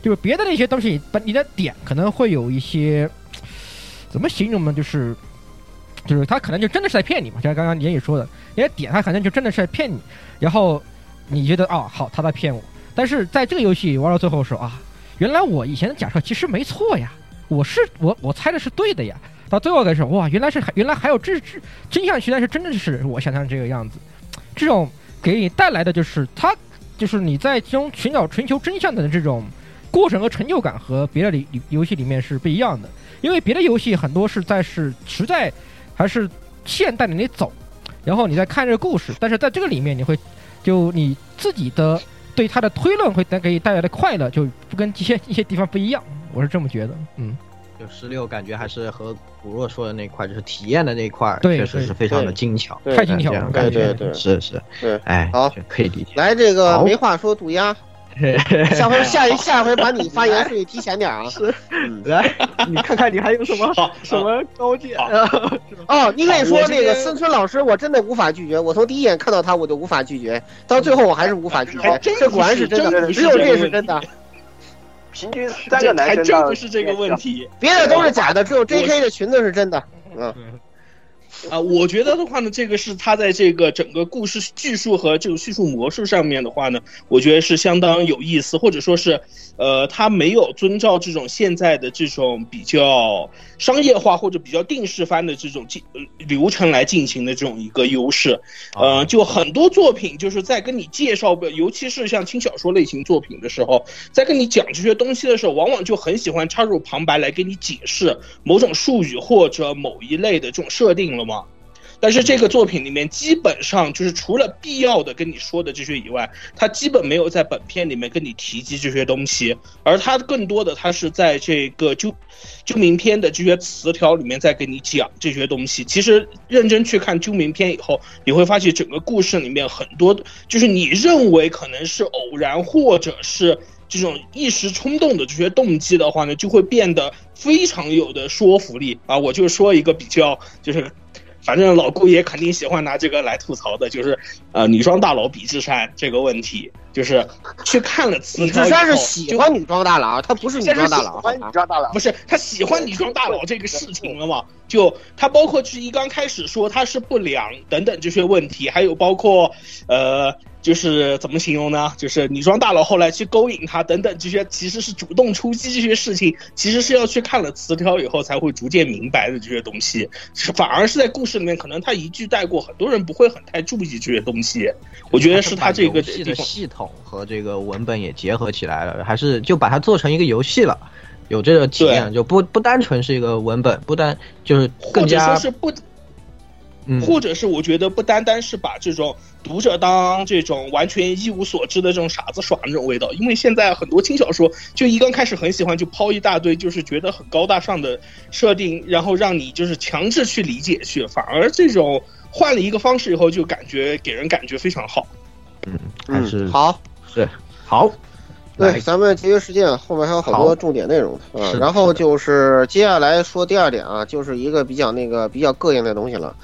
就是别的那些东西，把你的点可能会有一些怎么形容呢？就是就是他可能就真的是在骗你嘛，就像刚刚言语说的，人家点他可能就真的是在骗你，然后你觉得哦好他在骗我，但是在这个游戏玩到最后说啊，原来我以前的假设其实没错呀，我是我我猜的是对的呀，到最后的时候哇原来是原来还有这这真相原来是真的是我想象这个样子，这种给你带来的就是它就是你在其中寻找寻求真相的这种过程和成就感和别的里游戏里面是不一样的，因为别的游戏很多是在是实在还是线带着你走，然后你再看这个故事，但是在这个里面你会就你自己的对它的推论会带给你带来的快乐就不跟一些一些地方不一样，我是这么觉得，嗯。就十六感觉还是和古若说的那块，就是体验的那块，确实是非常的精巧，对太精巧了对感觉对对是是，对，哎，好可以理解。来这个没话说，渡鸦，下回下一下回把你发言顺序提前点啊。是来，你看看你还有什么好什么高见？哦，你可以说那个森村老师，我真的无法拒绝。我从第一眼看到他，我就无法拒绝，到最后我还是无法拒绝这果然是真的，只有这是真的，平均三个这还真男生到不是这个问题。别的都是假的，只有 J.K. 的裙子是真的。嗯，啊，我觉得的话呢，这个是他在这个整个故事叙述和这个叙述模式上面的话呢，我觉得是相当有意思，或者说是，呃，他没有遵照这种现在的这种比较商业化或者比较定式番的这种进呃流程来进行的这种一个优势。呃，就很多作品就是在跟你介绍，尤其是像轻小说类型作品的时候，在跟你讲这些东西的时候，往往就很喜欢插入旁白来给你解释某种术语或者某一类的这种设定了吗。但是这个作品里面基本上就是除了必要的跟你说的这些以外，他基本没有在本片里面跟你提及这些东西，而他更多的他是在这个就就名篇的这些词条里面在跟你讲这些东西。其实认真去看就名篇以后，你会发现整个故事里面很多就是你认为可能是偶然或者是。这种一时冲动的这些动机的话呢，就会变得非常有的说服力啊！我就说一个比较，就是反正老顾也肯定喜欢拿这个来吐槽的，就是呃女装大佬比智山这个问题，就是去看了词条以后，智山是喜欢女装大佬，他不是女装大佬。欢女装大佬不，是他喜欢女装大佬这个事情了嘛？就他包括就是一刚开始说他是不良等等这些问题，还有包括呃，就是怎么形容呢？就是女装大佬后来去勾引他等等这些，其实是主动出击这些事情，其实是要去看了词条以后才会逐渐明白的这些东西，是反而是在故事里面可能他一句带过，很多人不会很太注意这些东西。我觉得是他这个系统和这个文本也结合起来了，还是就把它做成一个游戏了，有这个体验，就不不单纯是一个文本，不单就是或者说是不嗯或者是我觉得不单单是把这种读者当这种完全一无所知的这种傻子耍那种味道，因为现在很多轻小说就一刚开始很喜欢就抛一大堆就是觉得很高大上的设定，然后让你就是强制去理解去，反而这种换了一个方式以后就感觉给人感觉非常好。还是嗯，好，是好。对，咱们节约时间，后面还有好多重点内容的啊是。的然后就是接下来说第二点啊，就是一个比较那个比较膈应的东西了，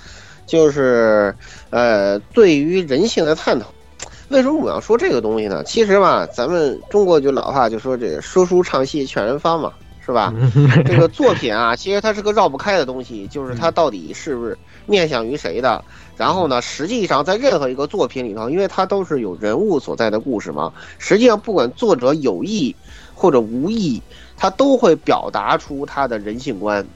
就是呃，对于人性的探讨。为什么我要说这个东西呢？其实吧，咱们中国就老话就说这说书唱戏劝人方嘛，是吧？这个作品啊，其实它是个绕不开的东西，就是它到底是不是面向于谁的。然后呢，实际上在任何一个作品里头，因为它都是有人物所在的故事嘛，实际上不管作者有意或者无意，他都会表达出他的人性观，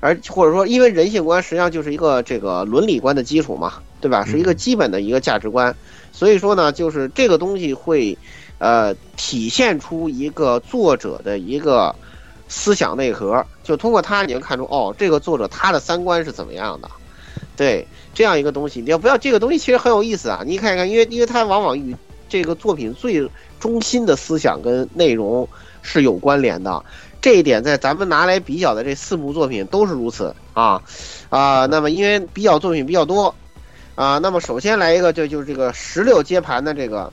而或者说，因为人性观实际上就是一个这个伦理观的基础嘛，对吧？是一个基本的一个价值观，所以说呢，就是这个东西会，呃，体现出一个作者的一个思想内核，就通过他你能看出哦，这个作者他的三观是怎么样的，对这样一个东西，你要不要这个东西其实很有意思啊，你看一看，因为因为它往往与这个作品最中心的思想跟内容是有关联的。这一点在咱们拿来比较的这四部作品都是如此啊啊。那么因为比较作品比较多啊，那么首先来一个就就是这个十六接盘的这个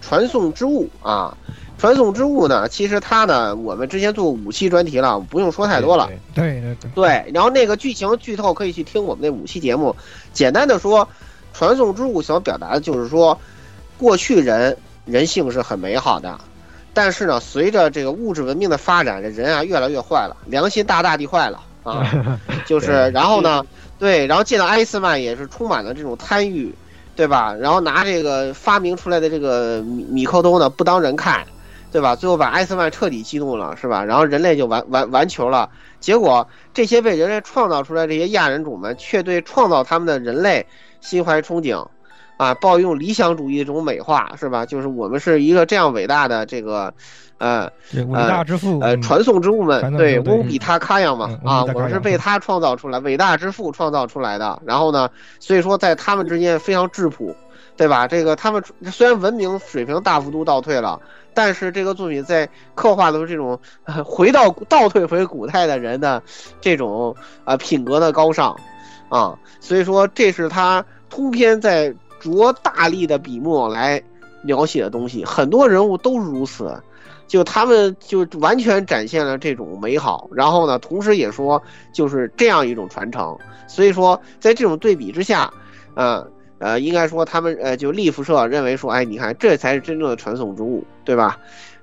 传送之物啊。传送之物呢，其实它呢，我们之前做过五期专题了，不用说太多了。对对对，对，然后那个剧情剧透可以去听我们那五期节目。简单的说，传送之物想表达的就是说，过去人人性是很美好的，但是呢，随着这个物质文明的发展，这人啊越来越坏了，良心大大地坏了啊。就是，然后呢，对，然后见到艾斯曼也是充满了这种贪欲，对吧？然后拿这个发明出来的这个米米克多呢不当人看，对吧？最后把艾斯曼彻底激怒了，是吧？然后人类就完完完球了。结果这些被人类创造出来这些亚人种们，却对创造他们的人类心怀憧憬，啊，抱用理想主义的这种美化，是吧？就是我们是一个这样伟大的这个，呃，伟大之父，呃，传送之物们，对，翁比他卡样嘛，啊，我们是被他创造出来，伟大之父创造出来的。然后呢，所以说在他们之间非常质朴，对吧？这个他们虽然文明水平大幅度倒退了。但是这个作品在刻画的是这种回到倒退回古代的人的这种啊品格的高尚啊，所以说这是他通篇在着大力的笔墨来描写的东西，很多人物都是如此，就他们就完全展现了这种美好，然后呢，同时也说就是这样一种传承，所以说在这种对比之下，呃。呃，应该说他们呃，就利福社认为说，哎，你看这才是真正的传送之物，对吧？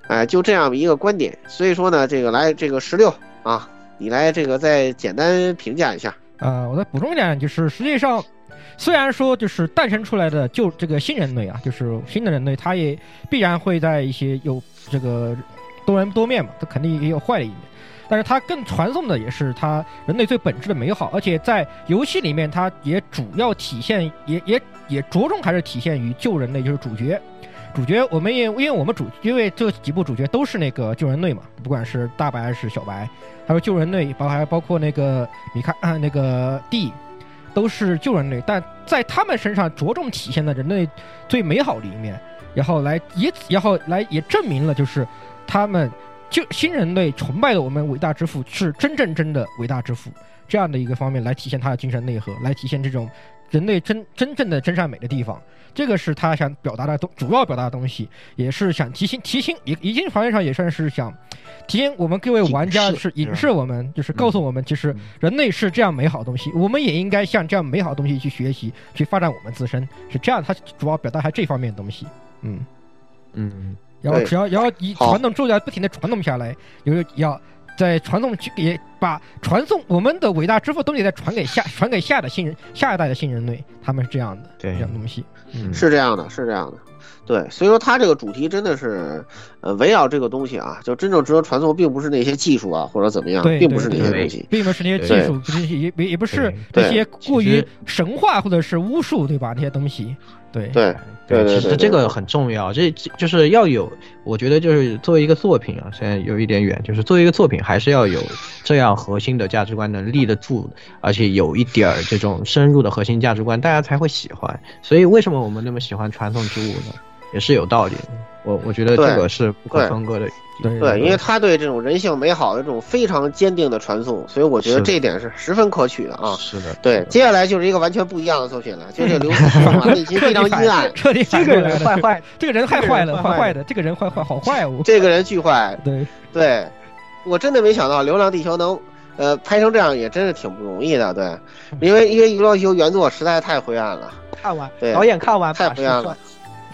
哎，就这样一个观点。所以说呢，这个来这个十六啊，你来这个再简单评价一下。啊，我再补充一点，就是实际上，虽然说就是诞生出来的就这个新人类啊，就是新的人类，他也必然会在一些有这个多人多面嘛，他肯定也有坏的一面。但是它更传送的也是它人类最本质的美好，而且在游戏里面，它也主要体现，也也也着重还是体现于救人类，就是主角。主角我们也因为我们主因为这几部主角都是那个救人类嘛，不管是大白还是小白，还有救人类，包还包括那个米卡啊那个 D，都是救人类，但在他们身上着重体现的人类最美好的一面，然后来以此然后来也证明了就是他们。就新人类崇拜的我们伟大之父是真正真的伟大之父，这样的一个方面来体现他的精神内核，来体现这种人类真真正的真善美的地方，这个是他想表达的东主要表达的东西，也是想提醒提醒，一一定方面上也算是想提醒我们各位玩家，是影射我们，就是告诉我们，其实人类是这样美好的东西，我们也应该向这样美好的东西去学习，去发展我们自身，是这样，他主要表达还这方面的东西，嗯。嗯。然后只要然后以传统咒要不停的传动下来，有要在传送去也把传送我们的伟大之父东西再传给下传给下的新人下一代的新人类，他们是这样的，这样东西，嗯。是这样的，是这样的，对，所以说它这个主题真的是呃围绕这个东西啊，就真正值得传送，并不是那些技术啊或者怎么样，并不是那些东西，并不是那些技术，不是也也也不是那些过于神话或者是巫术，对吧？那些东西，对对。对，其实这个很重要，这就是要有，我觉得就是作为一个作品啊，虽然有一点远，就是作为一个作品，还是要有这样核心的价值观能立得住，而且有一点儿这种深入的核心价值观，大家才会喜欢。所以为什么我们那么喜欢传统之物呢？也是有道理的。我我觉得这个是不可分割的。对，因为他对这种人性美好的这种非常坚定的传送，所以我觉得这一点是十分可取的啊。是的，对，接下来就是一个完全不一样的作品了，就是刘 慈欣内心非常阴暗，彻底这个人坏坏，这个人太坏了，坏坏的，这个人坏坏，好坏哦，这个人巨坏。对对，我真的没想到《流浪地球》能呃拍成这样，也真是挺不容易的。对，因为因为《流浪地球》原作实在太灰暗了。看完，对，导演看完太灰暗了。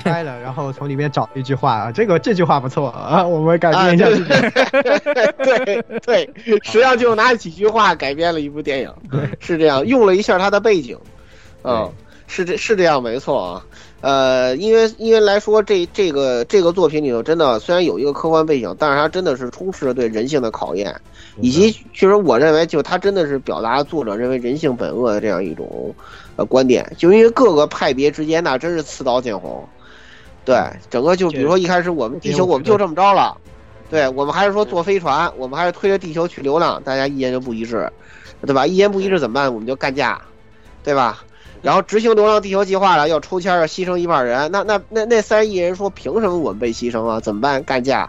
开了，然后从里面找一句话啊，这个这句话不错啊，我们改编一下。对对，实际上就拿几句话改编了一部电影，是这样，用了一下它的背景，嗯，是这是这样没错啊。呃，因为因为来说这这个这个作品里头，真的虽然有一个客观背景，但是它真的是充斥着对人性的考验，以及其实我认为就它真的是表达作者认为人性本恶的这样一种呃观点，就因为各个派别之间那真是刺刀见红。对，整个就比如说一开始我们地球我们就这么着了，对我们还是说坐飞船，我们还是推着地球去流浪，大家意见就不一致，对吧？意见不一致怎么办？我们就干架，对吧？然后执行流浪地球计划了，要抽签要牺牲一半人，那那那那三亿人说凭什么我们被牺牲啊？怎么办？干架，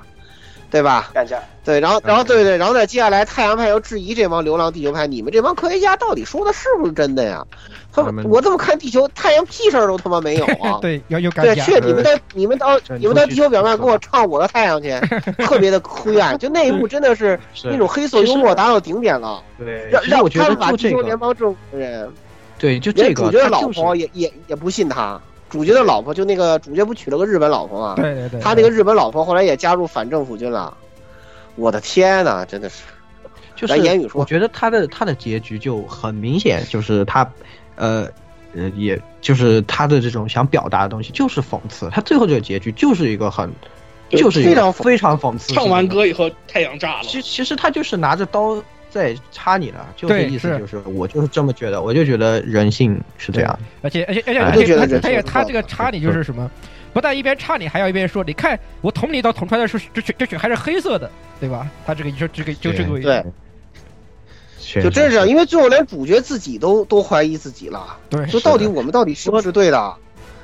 对吧？干架。对，然后然后对对，然后再接下来太阳派又质疑这帮流浪地球派，你们这帮科学家到底说的是不是真的呀？他我这么看地球，太阳屁事儿都他妈没有啊！对，要有对，去你们的，你们到你们到地球表面给我唱我的太阳去，特别的灰暗，就那一幕真的 是那种黑色幽默达到顶点了。对，让让他们把地球联邦政府的人，对，就这个主角的老婆也也也不信他，主角的老婆就那个主角不娶了个日本老婆吗？对对对，他那个日本老婆后来也加入反政府军了。我的天呐，真的是。就是来言语说我觉得他的他的结局就很明显，就是他，呃呃，也就是他的这种想表达的东西就是讽刺，他最后这个结局就是一个很，就是一非常非常讽刺。唱完，歌以后太阳炸了，其其实他就是拿着刀在插你了，就这意思就是我就是这么觉得，我就觉得人性是这样。而且而且而且哎而且就觉得他他也他这个插你就是什么，不但一边插你，还要一边说，你看我捅你一刀捅出来的是这血这血还是黑色的，对吧？他这个就这个就这个位置对，就真是这样，因为最后连主角自己都都怀疑自己了，对就到底我们到底是不是对的？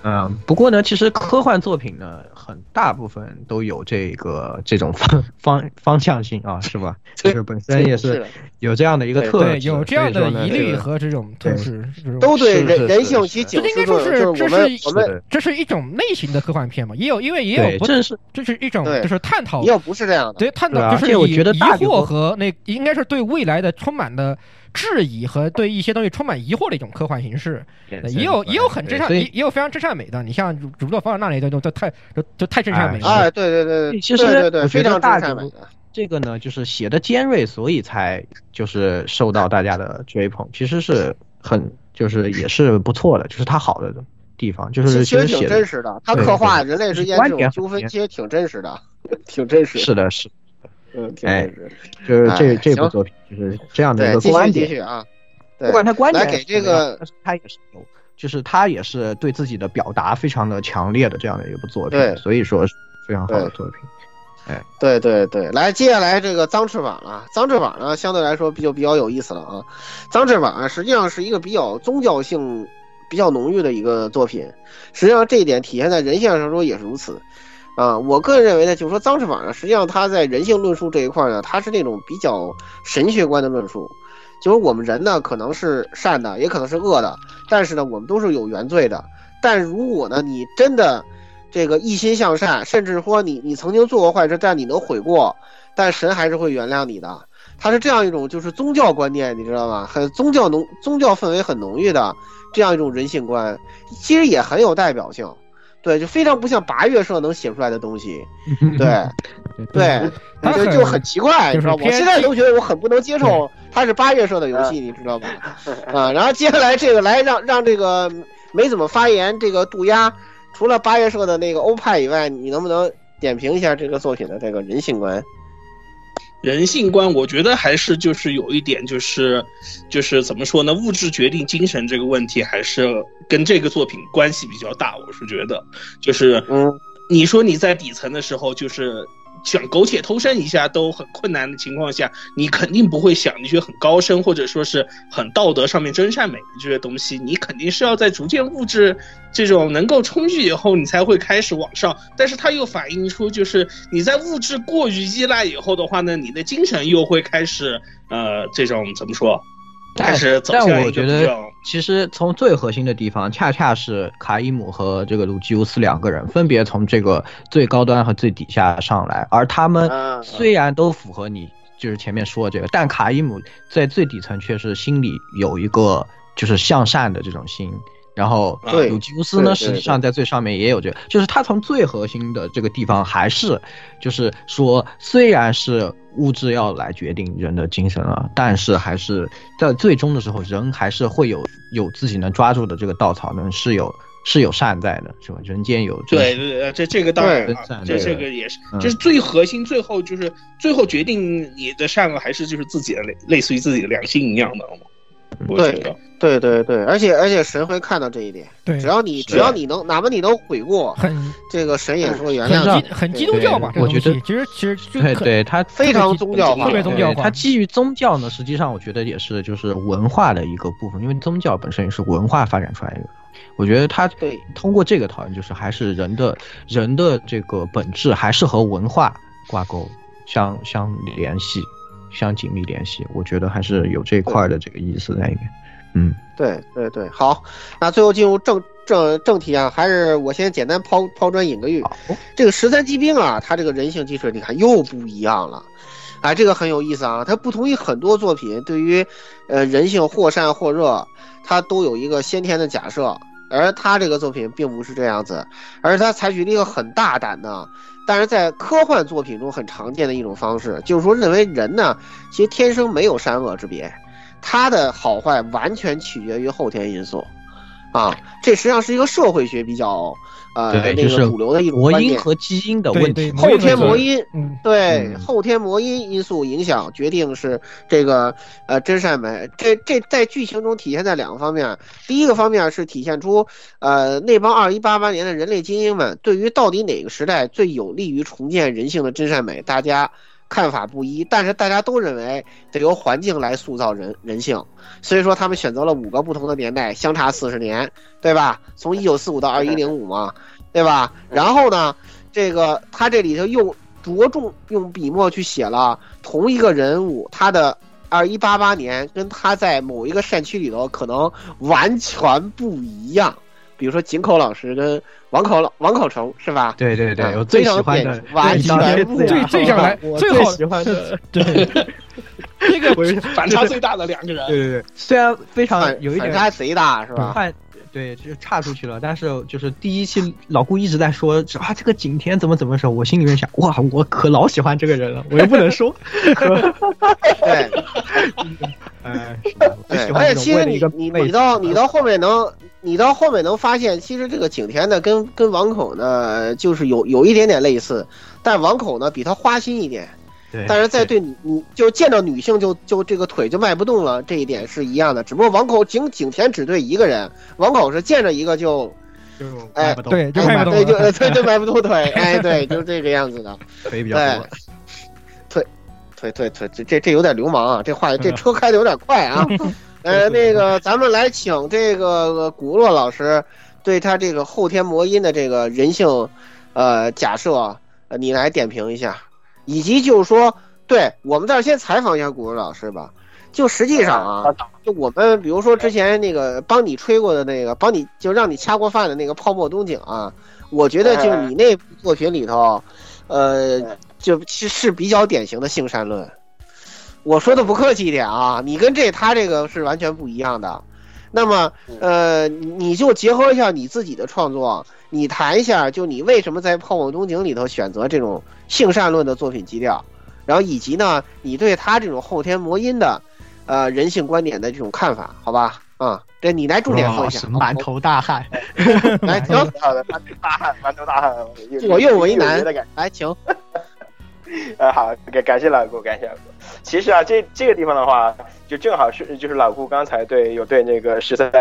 嗯，不过呢，其实科幻作品呢，很大部分都有这个这种方 方方向性啊，是吧？就是本身也是有这样的一个对对，特质，有这样的疑虑和这种特对质，都对人性其警这应该说示作用，就是我们是这是我们这是一种类型的科幻片嘛，也有因为也有，不，正是这是一种就是探讨也有不是这样的，对，探讨就是而且我觉得疑疑惑和那应该是对未来的充满的质疑和对一些东西充满疑惑的一种科幻形式。呃也有也有很真善，也也有非常真善美的。你像主主作方那里的都都太就就太真善美了。哎，对对对对，其实非常大善美的。这个呢，就是写的尖锐，所以才就是受到大家的追捧。其实是很就是也是不错的，就是它好的地方，就是其实挺真实的，它刻画人类之间观这种纠纷，其实挺真实的，挺真实。是的，是哎。就是这哎这部作品就是这样的一，个观点。继续啊。不管他观点来给这个他也是有，就是他也是对自己的表达非常的强烈的这样的一部作品，所以说是非常好的作品。哎对对对，来，接下来这个脏翅膀了。脏翅膀呢，相对来说比较比较有意思了啊。脏翅膀啊，实际上是一个比较宗教性比较浓郁的一个作品。实际上这一点体现在人性上说也是如此。啊，我个人认为呢，就是说脏翅膀呢，实际上它在人性论述这一块呢，它是那种比较神学观的论述。就是我们人呢，可能是善的，也可能是恶的，但是呢，我们都是有原罪的。但如果呢，你真的这个一心向善，甚至说你你曾经做过坏事，但你能悔过，但神还是会原谅你的。它是这样一种就是宗教观念，你知道吗？很宗教浓宗教氛围很浓郁的这样一种人性观，其实也很有代表性。对，就非常不像八月社能写出来的东西。对，对，就就很奇怪，你知道吗？我现在都觉得我很不能接受它是八月社的游戏，你知道吗？啊，然后接下来这个来让让这个没怎么发言这个渡鸦，除了八月社的那个欧派以外，你能不能点评一下这个作品的这个人性观？人性观，我觉得还是就是有一点，就是就是怎么说呢？物质决定精神这个问题，还是跟这个作品关系比较大。我是觉得，就是嗯，你说你在底层的时候，就是想苟且偷生一下都很困难的情况下，你肯定不会想那些很高深或者说是很道德上面真善美的这些东西，你肯定是要在逐渐物质这种能够充裕以后，你才会开始往上。但是它又反映出，就是你在物质过于依赖以后的话呢，你的精神又会开始呃这种怎么说？但向一我觉得其实从最核心的地方，恰恰是卡伊姆和这个鲁基乌斯两个人分别从这个最高端和最底下上来，而他们嗯虽然都符合你就是前面说的这个，但卡伊姆在最底层却是心里有一个就是向善的这种心。然后对鲁基乌斯呢，实际上在最上面也有这个，就是他从最核心的这个地方还是，就是说，虽然是物质要来决定人的精神了，但是还是在最终的时候，人还是会有有自己能抓住的这个稻草，呢是有是有善在的，是吧？人间有对对对，这这个当然啊对对，这这个也是，嗯就是最核心，最后就是最后决定你的善恶，还是就是自己的类类似于自己的良心一样的。我觉得，对对对，而且而且神会看到这一点，对只要你只要你能，哪怕你能悔过，很这个神也是会原谅你。很基督教吧？这个我觉得东西其实其实就对对，它非常宗教化特别宗教化对它。基于宗教呢，实际上我觉得也是就是文化的一个部分，因为宗教本身也是文化发展出来的。我觉得它对通过这个讨论，就是还是人的人的这个本质还是和文化挂钩、相相联系、相紧密联系。我觉得还是有这块的这个意思在里面。嗯，对对对，好，那最后进入正正正题啊，还是我先简单抛抛砖引个玉。这个十三机兵啊，它这个人性机制，你看又不一样了，哎，这个很有意思啊。它不同于很多作品对于呃人性或善或恶，它都有一个先天的假设。而他这个作品并不是这样子，而他采取了一个很大胆的，但是在科幻作品中很常见的一种方式，就是说认为人呢，其实天生没有善恶之别，他的好坏完全取决于后天因素，啊，这实际上是一个社会学比较呃对，那个主流的一种魔观点。音和基因的问题。后天魔音，嗯，对、嗯后天魔音因素影响决定是这个呃真善美，这这在剧情中体现在两个方面。第一个方面是体现出呃那帮二一八八年的人类精英们对于到底哪个时代最有利于重建人性的真善美，大家看法不一，但是大家都认为得由环境来塑造人人性，所以说他们选择了五个不同的年代，相差四十年，对吧？从一九四五到二一零五嘛，对吧？然后呢，这个他这里头又着重用笔墨去写了同一个人物他的。二一八八年跟他在某一个山区里头可能完全不一样，比如说井口老师跟王口老王口虫是吧？对对对，啊我最喜欢的典完对全不一样最最上来我最好喜欢的，对，这个反差最大的两个人。对对对，虽然非常有一点反差贼大是吧？看对，就岔出去了。但是就是第一期老顾一直在说啊，这个景甜怎么怎么说，我心里面想，哇，我可老喜欢这个人了，我又不能说。对，哎，是而且其实你你到你到后面能，你到后面能发现，其实这个景甜呢跟跟王口呢就是有有一点点类似，但王口呢比他花心一点，对但是在对你你就是见到女性就就这个腿就迈不动了，这一点是一样的，只不过王口景景甜只对一个人，王口是见着一个就就哎迈不动，对就哎迈不动对就了对 就迈不动腿，哎对，就是这个样子的。腿比较对多。，腿，腿腿腿，这这这有点流氓啊！这话这车开的有点快啊。呃，那个咱们来请这个古洛老师对他这个后天魔音的这个人性，呃假设，呃你来点评一下，以及就是说，对我们在这儿先采访一下古文老师吧。就实际上啊，就我们比如说之前那个帮你吹过的那个，帮你就让你掐过饭的那个泡沫东景啊，我觉得就是你那部作品里头，呃，就其实是比较典型的性善论。我说的不客气一点啊，你跟这他这个是完全不一样的。那么，呃，你就结合一下你自己的创作，你谈一下，就你为什么在《泡沫东京》里头选择这种性善论的作品基调，然后以及呢，你对他这种后天魔音的，呃，人性观点的这种看法，好吧？啊、这你来重点说一下是。满头大汗，来，请好的，满头大汗，满头大汗，左右为难。来，请。呃，好，感感谢老顾，感谢老顾。其实啊，这这个地方的话，就正好是就是老顾刚才对有对那个十三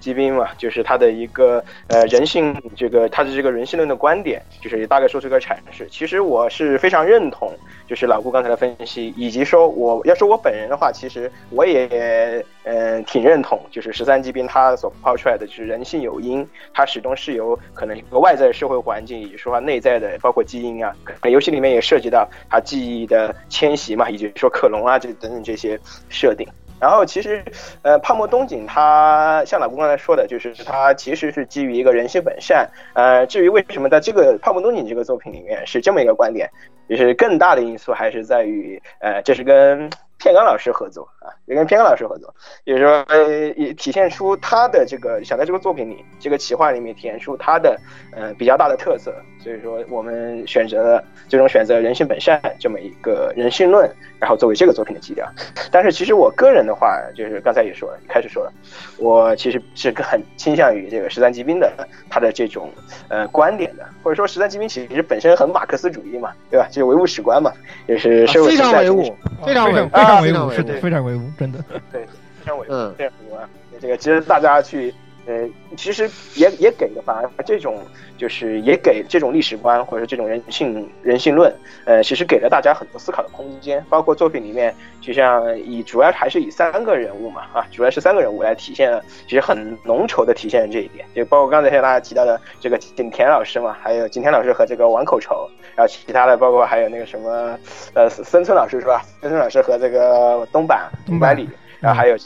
机兵嘛，就是他的一个呃人性这个他的这个人性论的观点，就是大概说出个阐释。其实我是非常认同，就是老顾刚才的分析，以及说我要说我本人的话，其实我也嗯、呃挺认同，就是十三机兵他所抛出来的就是人性有因，它始终是由可能一个外在的社会环境，以及说它内在的包括基因啊，可能游戏里面也涉及到他记忆的迁徙嘛，以及说说克隆啊这等等这些设定。然后其实，呃，泡沫东景它像老公刚才说的，就是它其实是基于一个人性本善。呃，至于为什么在这个泡沫东景这个作品里面是这么一个观点，就是更大的因素还是在于，呃，这是跟片冈老师合作啊，也跟片冈老师合作，也就是说，呃，也体现出他的这个想在这个作品里，这个企划里面体现出他的呃比较大的特色。所以说，我们选择了最终选择人性本善这么一个人性论，然后作为这个作品的基调。但是其实我个人的话，就是刚才也说了，开始说了，我其实是很倾向于这个十三机兵的他的这种呃观点的，或者说十三机兵其实本身很马克思主义嘛，对吧？就是唯物史观嘛，也是社会非常唯物，非常唯物，非常唯物，非常唯物是的，非常唯物，真的。对，非常唯物，嗯非常唯物啊。这个其实大家去，呃，其实也也给的反而这种就是也给这种历史观或者这种人性人性论，呃，其实给了大家很多思考的空间。包括作品里面，就像以主要还是以三个人物嘛，啊，主要是三个人物来体现了，其实很浓稠的体现了这一点。就包括刚才像大家提到的这个景田老师嘛，还有景田老师和这个王口愁，然后其他的包括还有那个什么，呃，森村老师是吧？森村老师和这个东坂东百里，然后还有。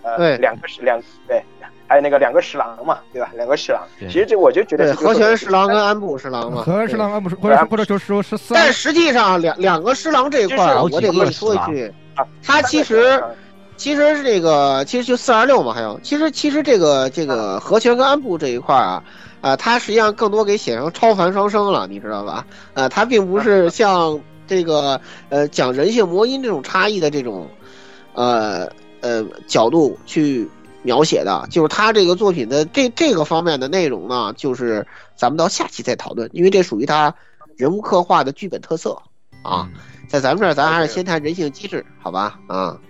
呃，两个是两对，还有那个两个十郎嘛，对吧？两个十郎，其实这我就觉得对，和是这个泉十郎跟安部十郎嘛。和十郎啊，不是，或者或者就说十三。但，实际上两两个十郎这一块儿，我得跟你说一句，他其实其实这个其实就四二六嘛，还有。其实其实这个这个和弦跟安部这一块啊，啊、它实际上更多给写成超凡双生了，你知道吧？呃、它并不是像这个呃讲人性魔音这种差异的这种呃呃角度去描写的，就是他这个作品的这这个方面的内容呢，就是咱们到下期再讨论，因为这属于他人物刻画的剧本特色啊。在咱们这儿，咱还是先谈人性机制，好吧？啊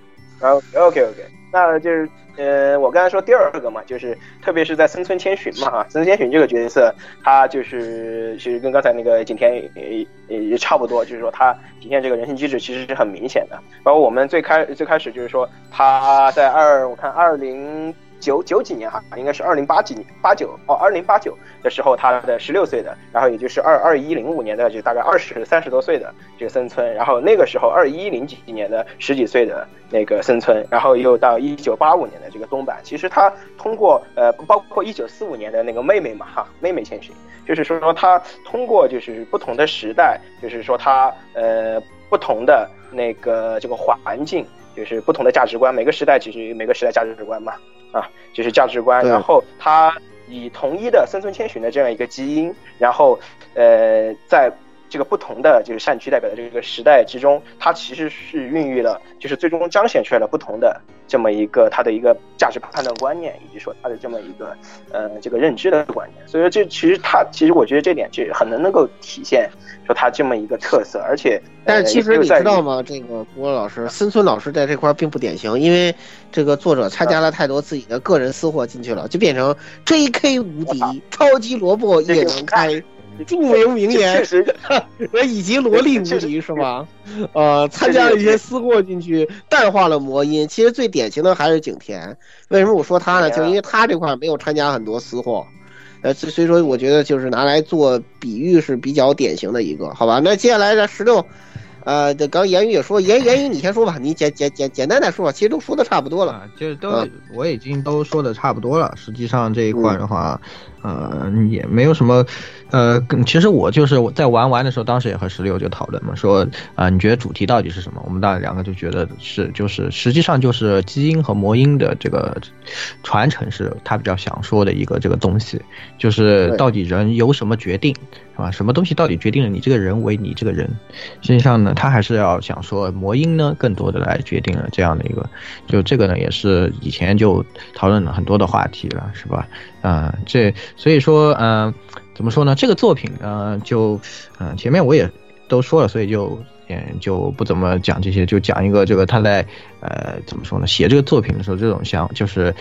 ，OK OK OK，那就是呃，我刚才说第二个嘛，就是特别是在森村千寻嘛哈，森村千寻这个角色，他就是其实跟刚才那个景天也也也差不多，就是说他体现这个人性机制其实是很明显的。包括我们最开最开始就是说他在二我看二零九九几年哈，应该是二零八几年八九哦二零八九的时候，他的十六岁的，然后也就是二二一零五年的就大概二十三十多岁的这个森村，然后那个时候二一零几年的十几岁的那个森村，然后又到一九八五年的这个东版，其实他通过呃包括一九四五年的那个妹妹嘛哈，妹妹千寻，就是说他通过就是不同的时代，就是说他呃不同的那个这个环境。就是不同的价值观，每个时代其实每个时代价值观嘛，啊，就是价值观。然后他以同一的森村千寻的这样一个基因，然后呃，在这个不同的就是善区代表的这个时代之中，它其实是孕育了，就是最终彰显出来了不同的这么一个它的一个价值判断观念，以及说它的这么一个呃这个认知的观念。所以说这其实它其实我觉得这点就很能能够体现说它这么一个特色，而且。但是其实你知道吗？这个郭老师、森村老师在这块并不典型，因为这个作者参加了太多自己的个人私货进去了，就变成 J.K. 无敌、超级萝卜也能开、著名名言，以及萝莉无敌是吗？呃，参加了一些私货进去，淡化了魔音。其实最典型的还是景甜。为什么我说他呢？就因为他这块没有参加很多私货。呃，所以说我觉得就是拿来做比喻是比较典型的一个，好吧？那接下来这十六，呃，这刚言语也说，言言语你先说吧，你简简简简单点说吧，其实都说的差不多了，啊、就是都、我已经都说的差不多了。实际上这一块的话，呃，也没有什么，呃，其实我就是在玩完的时候，当时也和十六就讨论嘛，说啊、呃，你觉得主题到底是什么？我们当然两个就觉得是，就是实际上就是基因和魔音的这个传承是他比较想说的一个这个东西，就是到底人由什么决定，是吧？什么东西到底决定了你这个人为你这个人？实际上呢，他还是要想说魔音呢，更多的来决定了这样的一个，就这个呢，也是以前就讨论了很多的话题了，是吧？啊、这所以说，嗯、怎么说呢？这个作品，呃，就，嗯、前面我也都说了，所以就，嗯，就不怎么讲这些，就讲一个这个他在，呃，怎么说呢？写这个作品的时候，这种像就是。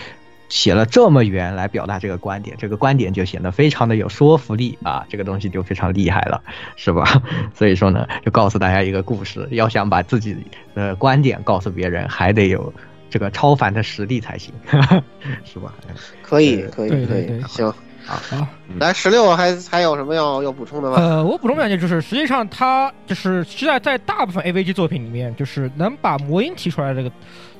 写了这么远来表达这个观点，这个观点就显得非常的有说服力啊，这个东西就非常厉害了，是吧？所以说呢，就告诉大家一个故事，要想把自己的观点告诉别人，还得有这个超凡的实力才行，是吧？可以，可以，可以，行。好，来十六还还有什么要要补充的吗？呃，我补充两句，就是实际上他就是现在在大部分 AVG 作品里面，就是能把魔音提出来这个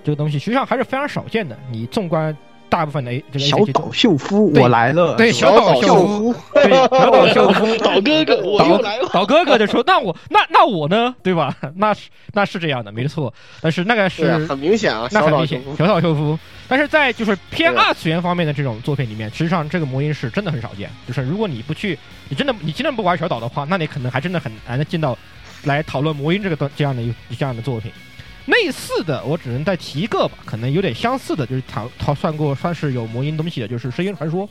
这个东西，实际上还是非常少见的。你纵观。大部分的这个小岛秀夫，我来了。对，小岛秀夫，对，小岛秀夫，岛哥哥，我又来了。岛哥哥就说：“那我，那那我呢？对吧？那是那是这样的，没错。但是那个是很明显啊，那很明显，小岛秀夫。但是在就是偏二次元方面的这种作品里面，实际上这个魔音是真的很少见。就是如果你不去，你真的你真的不玩小岛的话，那你可能还真的很难见到来讨论魔音这个这样的一这样的作品。”类似的，我只能再提一个吧，可能有点相似的，就是他他算过算是有魔音东西的，就是《深渊传说》。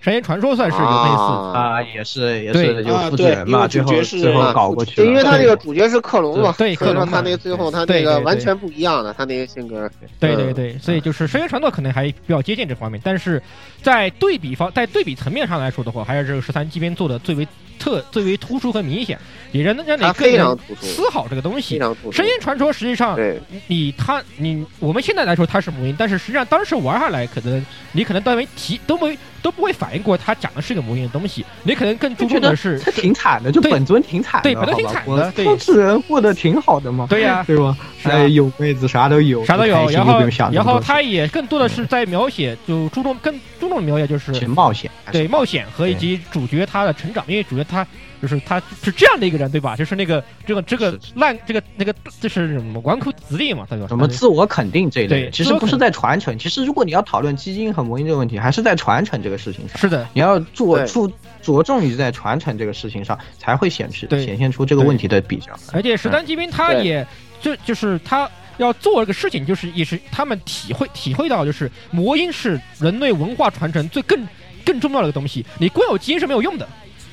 《深渊传说》算是有类似啊，也是也是有复制人嘛，最后最后搞过去了。因为他这个主角是克隆嘛，对克隆，他那个最后他那个完全不一样的，他那个性格。对对对，所以就是《深渊传说》可能还比较接近这方面，但是在对比方在对比层面上来说的话，还是这个十三机编做的最为。特最为突出和明显，也让让你更能思考这个东西。声音传说实际上，你他你我们现在来说它是母音，但是实际上当时玩下来，可能你可能都没提都没都不会反应过他讲的是个魔音的东西，你可能更注重的是他挺惨的，就本尊挺惨的，对本尊挺惨的创始人过得挺好的嘛，对呀。对吧？哎，有妹子啥都有，啥都有，然后然后他也更多的是在描写，就注重更注重的描写就是冒险，对冒险和以及主角他的成长，因为主角他就是他是这样的一个人，对吧？就是那个这个这个烂这个那个就是什么纨绔子弟嘛，对吧？什么自我肯定这一类对，其实不是在传承。其实如果你要讨论基因和魔音这个问题，还是在传承这个事情上。是的，你要着对注着重于在传承这个事情上，才会显示显现出这个问题的比较。而且十三基兵他也就就是他要做这个事情，就是也是他们体会体会到，就是魔音是人类文化传承最更更重要的一个东西，你光有基因是没有用的。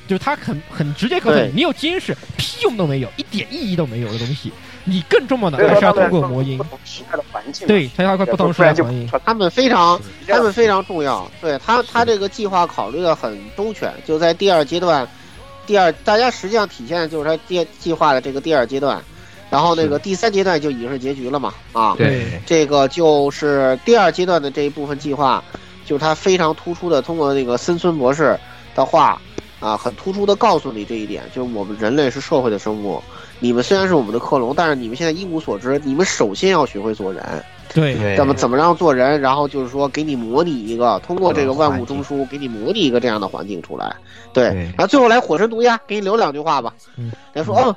就是他很很直接告诉你对，你有基因是屁用都没有，一点意义都没有的东西。你更重要的还是要通过魔音。不，同的环境，对，它要不同时不然就代环境，他们非常，他们非常重要。对他，他这个计划考虑的很周全，就在第二阶段，第二大家实际上体现的就是他计计划的这个第二阶段，然后那个第三阶段就已经是结局了嘛啊。对，这个就是第二阶段的这一部分计划，就是他非常突出的通过那个森村博士的话啊，很突出的告诉你这一点，就是我们人类是社会的生物，你们虽然是我们的克隆，但是你们现在一无所知，你们首先要学会做人。对对怎么怎么样做人，然后就是说给你模拟一个，通过这个万物中枢给你模拟一个这样的环境出来。对，然后最后来火神毒鸦，给你留两句话吧。嗯，人家说哦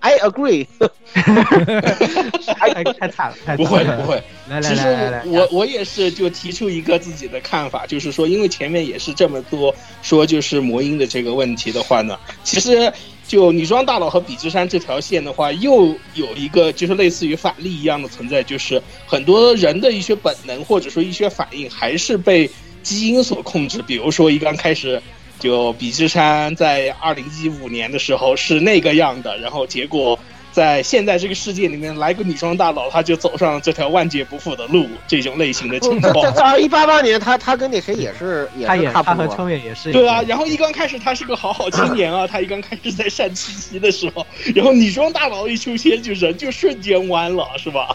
，I agree。太太惨了，太不惨了。会不会，来来其实来来来，我我也是就提出一个自己的看法，就是说，因为前面也是这么多说就是魔音的这个问题的话呢，其实就女装大佬和比之山这条线的话，又有一个就是类似于反例一样的存在，就是很多人的一些本能或者说一些反应还是被基因所控制，比如说一刚开始。就比之山在二零一五年的时候是那个样的，然后结果在现在这个世界里面来个女装大佬，他就走上了这条万劫不复的路，这种类型的 情在况。在二一八八年，他他跟那谁也是也他也。他和秋月也是对啊，然后一刚开始他是个好好青年啊，他一刚开始在善七七的时候，然后女装大佬一出现，就人就瞬间弯了，是吧？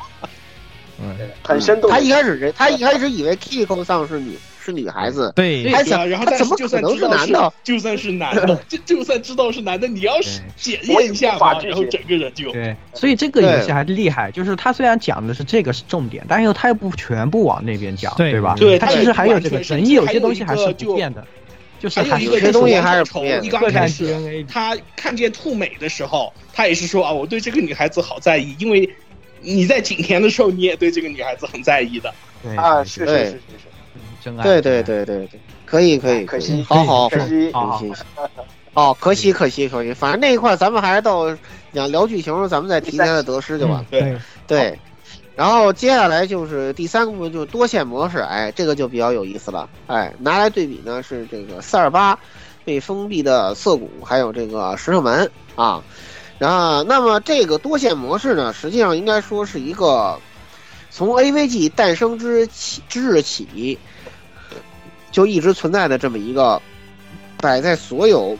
嗯很生动。他一开始人，他一开始以为 Kiko 上是女是女孩子，对，还想对啊，然后他怎但是就么可能算知道男的？就算是男的，就就算知道是男的，你要是检验一下嘛，然后整个人就对，所以这个游戏还厉害，就是他虽然讲的是这个是重点，但是他又不全部往那边讲，对对吧？对他其实还有这个完全整体有些东西还是个不变的，就是还有一个些东西还是丑不变的一刚开始他看见兔美的时候，他也是说啊，我对这个女孩子好在意，因为你在景田的时候，你也对这个女孩子很在意的。对啊，是是是是是，真爱，对对对对对，可以可以 可惜好好可惜好好。哦，可惜可惜可惜，反正那一块咱们还是到讲聊剧情时候，咱们再提他的得失就完了。对对，然后接下来就是第三个部分，就是多线模式，哎，这个就比较有意思了。哎，拿来对比呢是这个四二八被封闭的涩谷，还有这个石头门啊。然后，那么这个多线模式呢，实际上应该说是一个从 AVG 诞生之起之日起就一直存在的这么一个摆在所有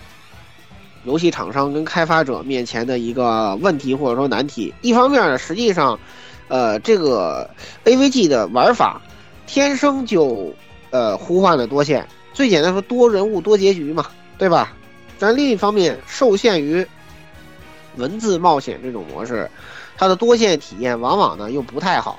游戏厂商跟开发者面前的一个问题或者说难题。一方面呢，实际上，呃，这个 AVG 的玩法天生就呃呼唤了多线，最简单说多人物多结局嘛，对吧？但另一方面，受限于文字冒险这种模式，它的多线体验往往呢又不太好，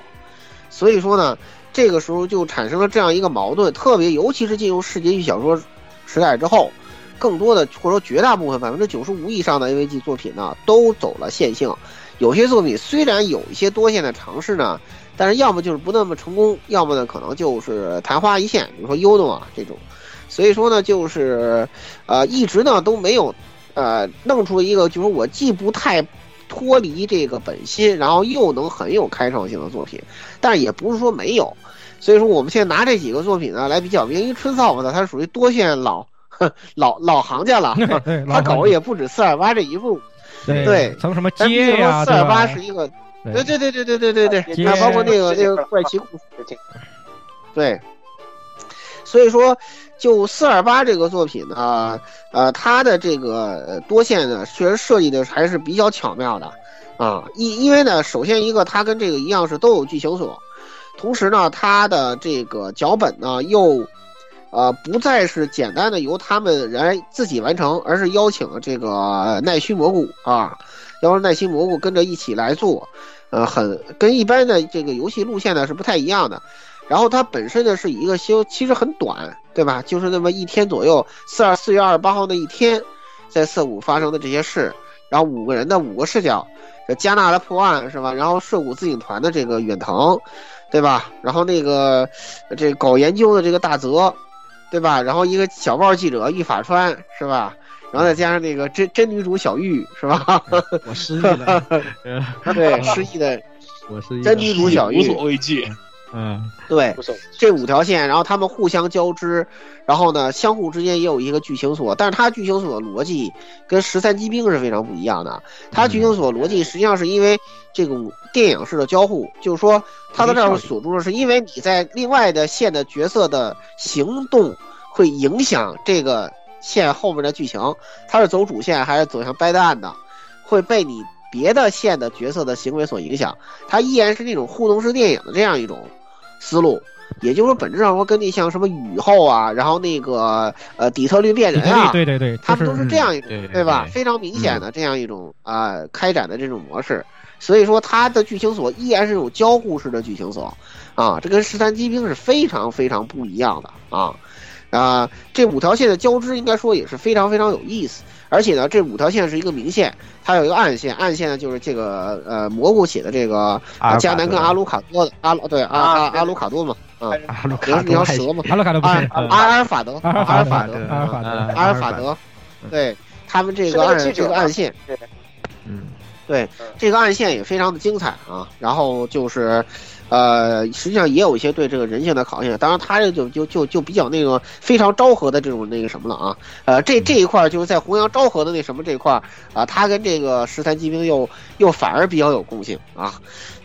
所以说呢，这个时候就产生了这样一个矛盾，特别尤其是进入世界级小说时代之后，更多的或者说绝大部分百分之九十五以上的 AVG 作品呢，都走了线性。有些作品虽然有一些多线的尝试呢，但是要么就是不那么成功，要么呢可能就是昙花一现，比如说 UNO 啊这种。所以说呢，就是呃一直呢都没有呃弄出一个就是我既不太脱离这个本心，然后又能很有开创性的作品，但也不是说没有。所以说我们现在拿这几个作品呢来比较，因为春扫把呢它属于多线老老老行家了，他搞也不止四二八这一部。对，从什么街呀，四二八是一个，对对对对对对对对对，那包括那个那个怪奇故事，对，所以说就四二八这个作品呢，呃，它的这个多线呢，确实设计的还是比较巧妙的啊，因因为呢，首先一个它跟这个一样是都有剧情锁，同时呢，它的这个脚本呢又。呃，不再是简单的由他们来自己完成，而是邀请了这个奈须蘑菇啊，邀请奈须蘑菇跟着一起来做，呃，很跟一般的这个游戏路线呢是不太一样的。然后它本身呢是一个修，其实很短，对吧？就是那么一天左右，四二四月二十八号那一天，在涩谷发生的这些事，然后五个人的五个视角，这加纳的破案是吧？然后涩谷自警团的这个远藤，对吧？然后那个这搞研究的这个大泽。对吧？然后一个小报记者玉法川是吧？然后再加上那个真真女主小玉是吧？我失忆了，对，失忆的，我失忆。真女主小玉无所畏惧。嗯，对，这五条线，然后他们互相交织，然后呢，相互之间也有一个剧情锁，但是它剧情锁的逻辑跟十三机兵是非常不一样的。它剧情锁逻辑实际上是因为这种电影式的交互，就是说它在这儿锁住了，是因为你在另外的线的角色的行动会影响这个线后面的剧情，它是走主线还是走向掰蛋的，会被你别的线的角色的行为所影响，它依然是那种互动式电影的这样一种。思路，也就是说，本质上说，跟那像什么雨后啊，然后那个呃底特律变人啊，对对对，他们都是这样一种，对吧？非常明显的这样一种啊开展的这种模式，所以说它的剧情锁依然是这种交互式的剧情锁啊，这跟十三机兵是非常非常不一样的啊啊，这五条线的交织应该说也是非常非常有意思。而且呢，这五条线是一个明线，它有一个暗线，暗线呢就是这个呃蘑菇写的这个迦南跟阿鲁卡多的阿对阿阿阿卢卡多嘛，啊，卢卡那条蛇嘛，阿卢卡多不是阿尔法德，阿尔法德，阿尔法德，阿尔法德，对他们这个暗这个暗线，嗯，对这个暗线也非常的精彩啊，然后就是。呃，实际上也有一些对这个人性的考验，当然他这就就就就比较那个非常昭和的这种那个什么了啊，呃，这这一块就是在弘扬昭和的那什么这块啊，他跟这个十三机兵又又反而比较有共性啊，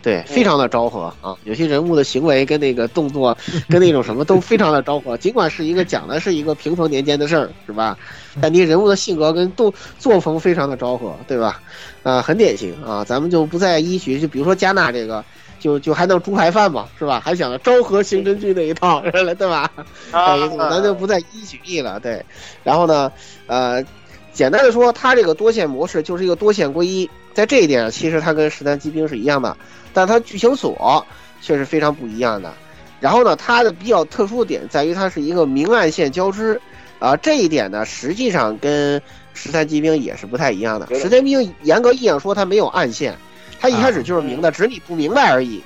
对，非常的昭和啊，有些人物的行为跟那个动作 跟那种什么都非常的昭和，尽管是一个讲的是一个平成年间的事儿是吧？但你人物的性格跟动作风非常的昭和，对吧？啊，很典型啊，咱们就不再依循，就比如说加纳这个。就就还能猪排饭嘛，是吧？还想着昭和刑侦剧那一套，对吧？啊，咱就不再一举例了。对，然后呢，呃，简单的说，它这个多线模式就是一个多线归一，在这一点上，其实它跟十三机兵是一样的，但它剧情锁却是非常不一样的。然后呢，它的比较特殊的点在于它是一个明暗线交织，啊，这一点呢，实际上跟十三机兵也是不太一样的。十三机兵严格意义上说，它没有暗线。他一开始就是明的，只是你不明白而已。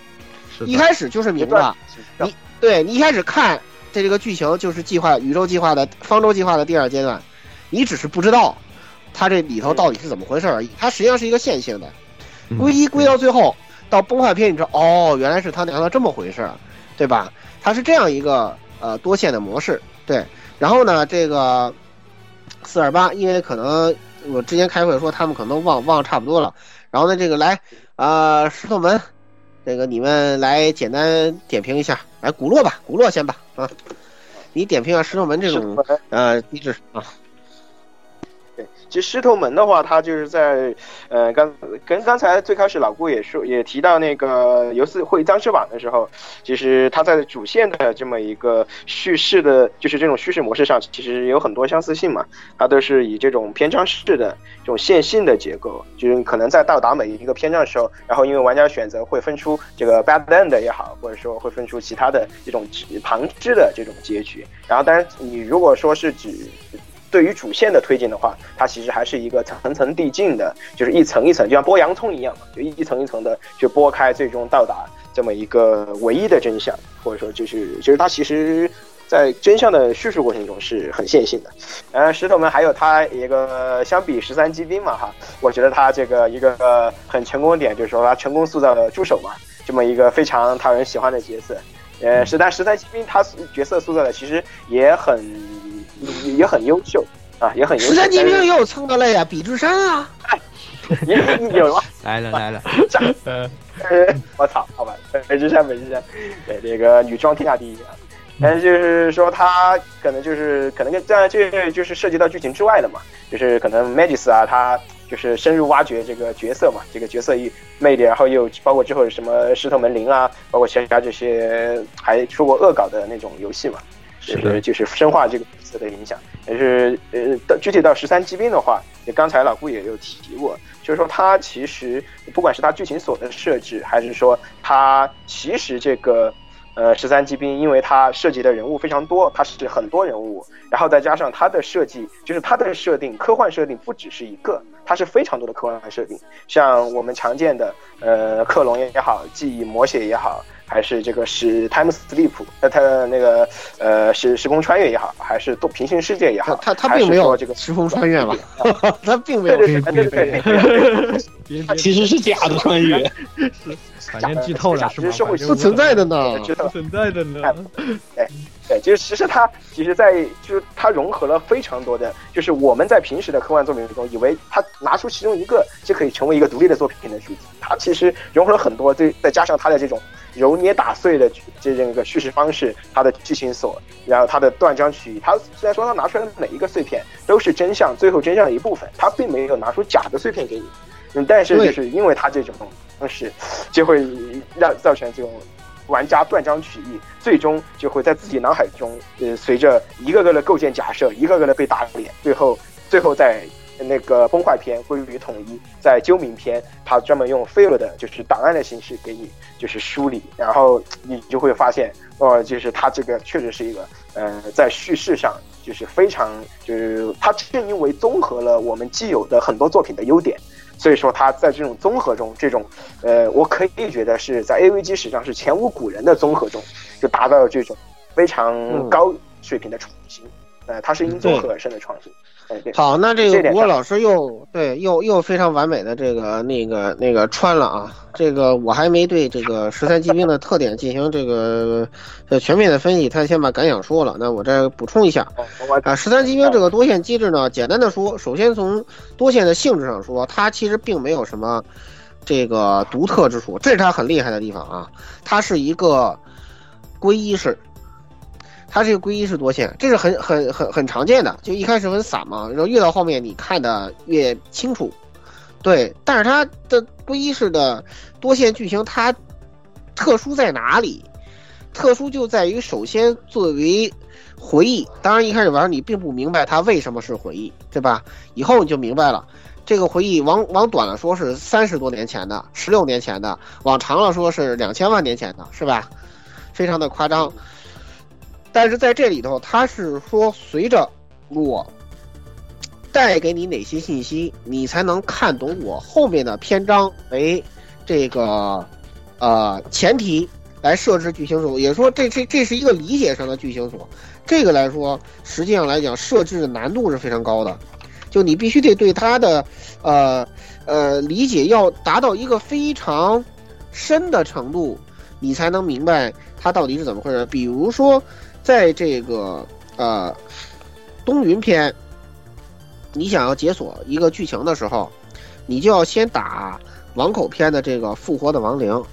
一开始就是明的，你对你一开始看这这个剧情就是计划宇宙计划的方舟计划的第二阶段，你只是不知道它这里头到底是怎么回事而已。它实际上是一个线性的，归一归到最后到崩坏篇，你知道哦，原来是他娘的这么回事，对吧？它是这样一个呃多线的模式，对。然后呢，这个四二八，因为可能我之前开会说他们可能忘忘差不多了。然后呢，这个来啊，石头门，这个你们来简单点评一下，来古洛吧，古洛先吧，啊，你点评下石头门这种呃机制啊。其实狮头门的话，它就是在，呃，刚跟刚才最开始老顾也说也提到那个游戏会僵尸网的时候，其实它在主线的这么一个叙事的，就是这种叙事模式上，其实有很多相似性嘛。它都是以这种篇章式的这种线性的结构，就是可能在到达每一个篇章的时候，然后因为玩家选择会分出这个 bad end 也好，或者说会分出其他的这种旁支的这种结局。然后，当然你如果说是指。对于主线的推进的话，它其实还是一个层层递进的，就是一层一层，就像剥洋葱一样，就一层一层的去剥开，最终到达这么一个唯一的真相，或者说就是就是它其实，在真相的叙述过程中是很线性的。呃，石头们还有它一个相比十三机兵嘛哈，我觉得它这个一个很成功的点就是说它成功塑造了助手嘛，这么一个非常讨人喜欢的角色。呃，十三十三机兵他角色塑造的其实也很。也很优秀啊，也很优秀。十三机兵也有蹭的累啊，比之山啊，也有吗，来 了来了，呃，我操，好吧，北之山北之山，对这个女装天下第一啊，但是就是说他可能就是可能跟这样这就是涉及到剧情之外的嘛，就是可能 Magis 啊，他就是深入挖掘这个角色嘛，这个角色一魅力，然后又包括之后什么石头门铃啊，包括其他这些还出过恶搞的那种游戏嘛。就是就是深化这个角色的影响。也是呃，到具体到十三机兵的话，刚才老顾也有提过，就是说它其实不管是它剧情所的设置，还是说它其实这个。呃，十三机兵，因为它涉及的人物非常多，它是很多人物，然后再加上它的设计，就是它的设定，科幻设定不只是一个，它是非常多的科幻设定，像我们常见的，呃，克隆也好，记忆魔血也好，还是这个是 time sleep，呃，它的那个呃时时空穿越也好，还是多平行世界也好，它它并没有这个时空穿越吧？它并没有，对对对对，它其实是假的穿越。反正剧透了是吗？不存在的呢，不存在的呢。对对，就是其实它其实，在就是它融合了非常多的，就是我们在平时的科幻作品中，以为它拿出其中一个就可以成为一个独立的作品的主题，它其实融合了很多，对再加上它的这种揉捏打碎的这这个叙事方式，它的剧情锁，然后它的断章取义，它虽然说它拿出来的每一个碎片都是真相，最后真相的一部分，它并没有拿出假的碎片给你。嗯，但是就是因为它这种方式，就会让造成这种玩家断章取义，最终就会在自己脑海中，呃，随着一个个的构建假设，一个个的被打脸，最后最后在那个崩坏篇归于统一，在究明篇，他专门用 fail 的就是档案的形式给你就是梳理，然后你就会发现，哦，就是他这个确实是一个，呃，在叙事上就是非常，就是他正因为综合了我们既有的很多作品的优点。所以说，他在这种综合中，这种，呃，我可以觉得是在 AVG 史上是前无古人的综合中，就达到了这种非常高水平的创新。呃，它是因综合而生的创新。好，那这个郭老师又对又又非常完美的这个那个那个穿了啊，这个我还没对这个十三骑兵的特点进行这个呃全面的分析，他先把感想说了，那我再补充一下。啊，十三骑兵这个多线机制呢，简单的说，首先从多线的性质上说，它其实并没有什么这个独特之处，这是它很厉害的地方啊，它是一个归一式。它这个归一是多线，这是很很很很常见的，就一开始很散嘛，然后越到后面你看的越清楚，对。但是它的归一式的多线剧情，它特殊在哪里？特殊就在于，首先作为回忆，当然一开始玩你并不明白它为什么是回忆，对吧？以后你就明白了，这个回忆往往短了说是三十多年前的，十六年前的，往长了说是两千万年前的，是吧？非常的夸张。但是在这里头，他是说，随着我带给你哪些信息，你才能看懂我后面的篇章为这个呃前提来设置剧情锁。也说，这这这是一个理解上的剧情锁。这个来说，实际上来讲，设置的难度是非常高的。就你必须得对它的呃呃理解要达到一个非常深的程度，你才能明白它到底是怎么回事。比如说。在这个呃东云篇，你想要解锁一个剧情的时候，你就要先打王口篇的这个复活的亡灵，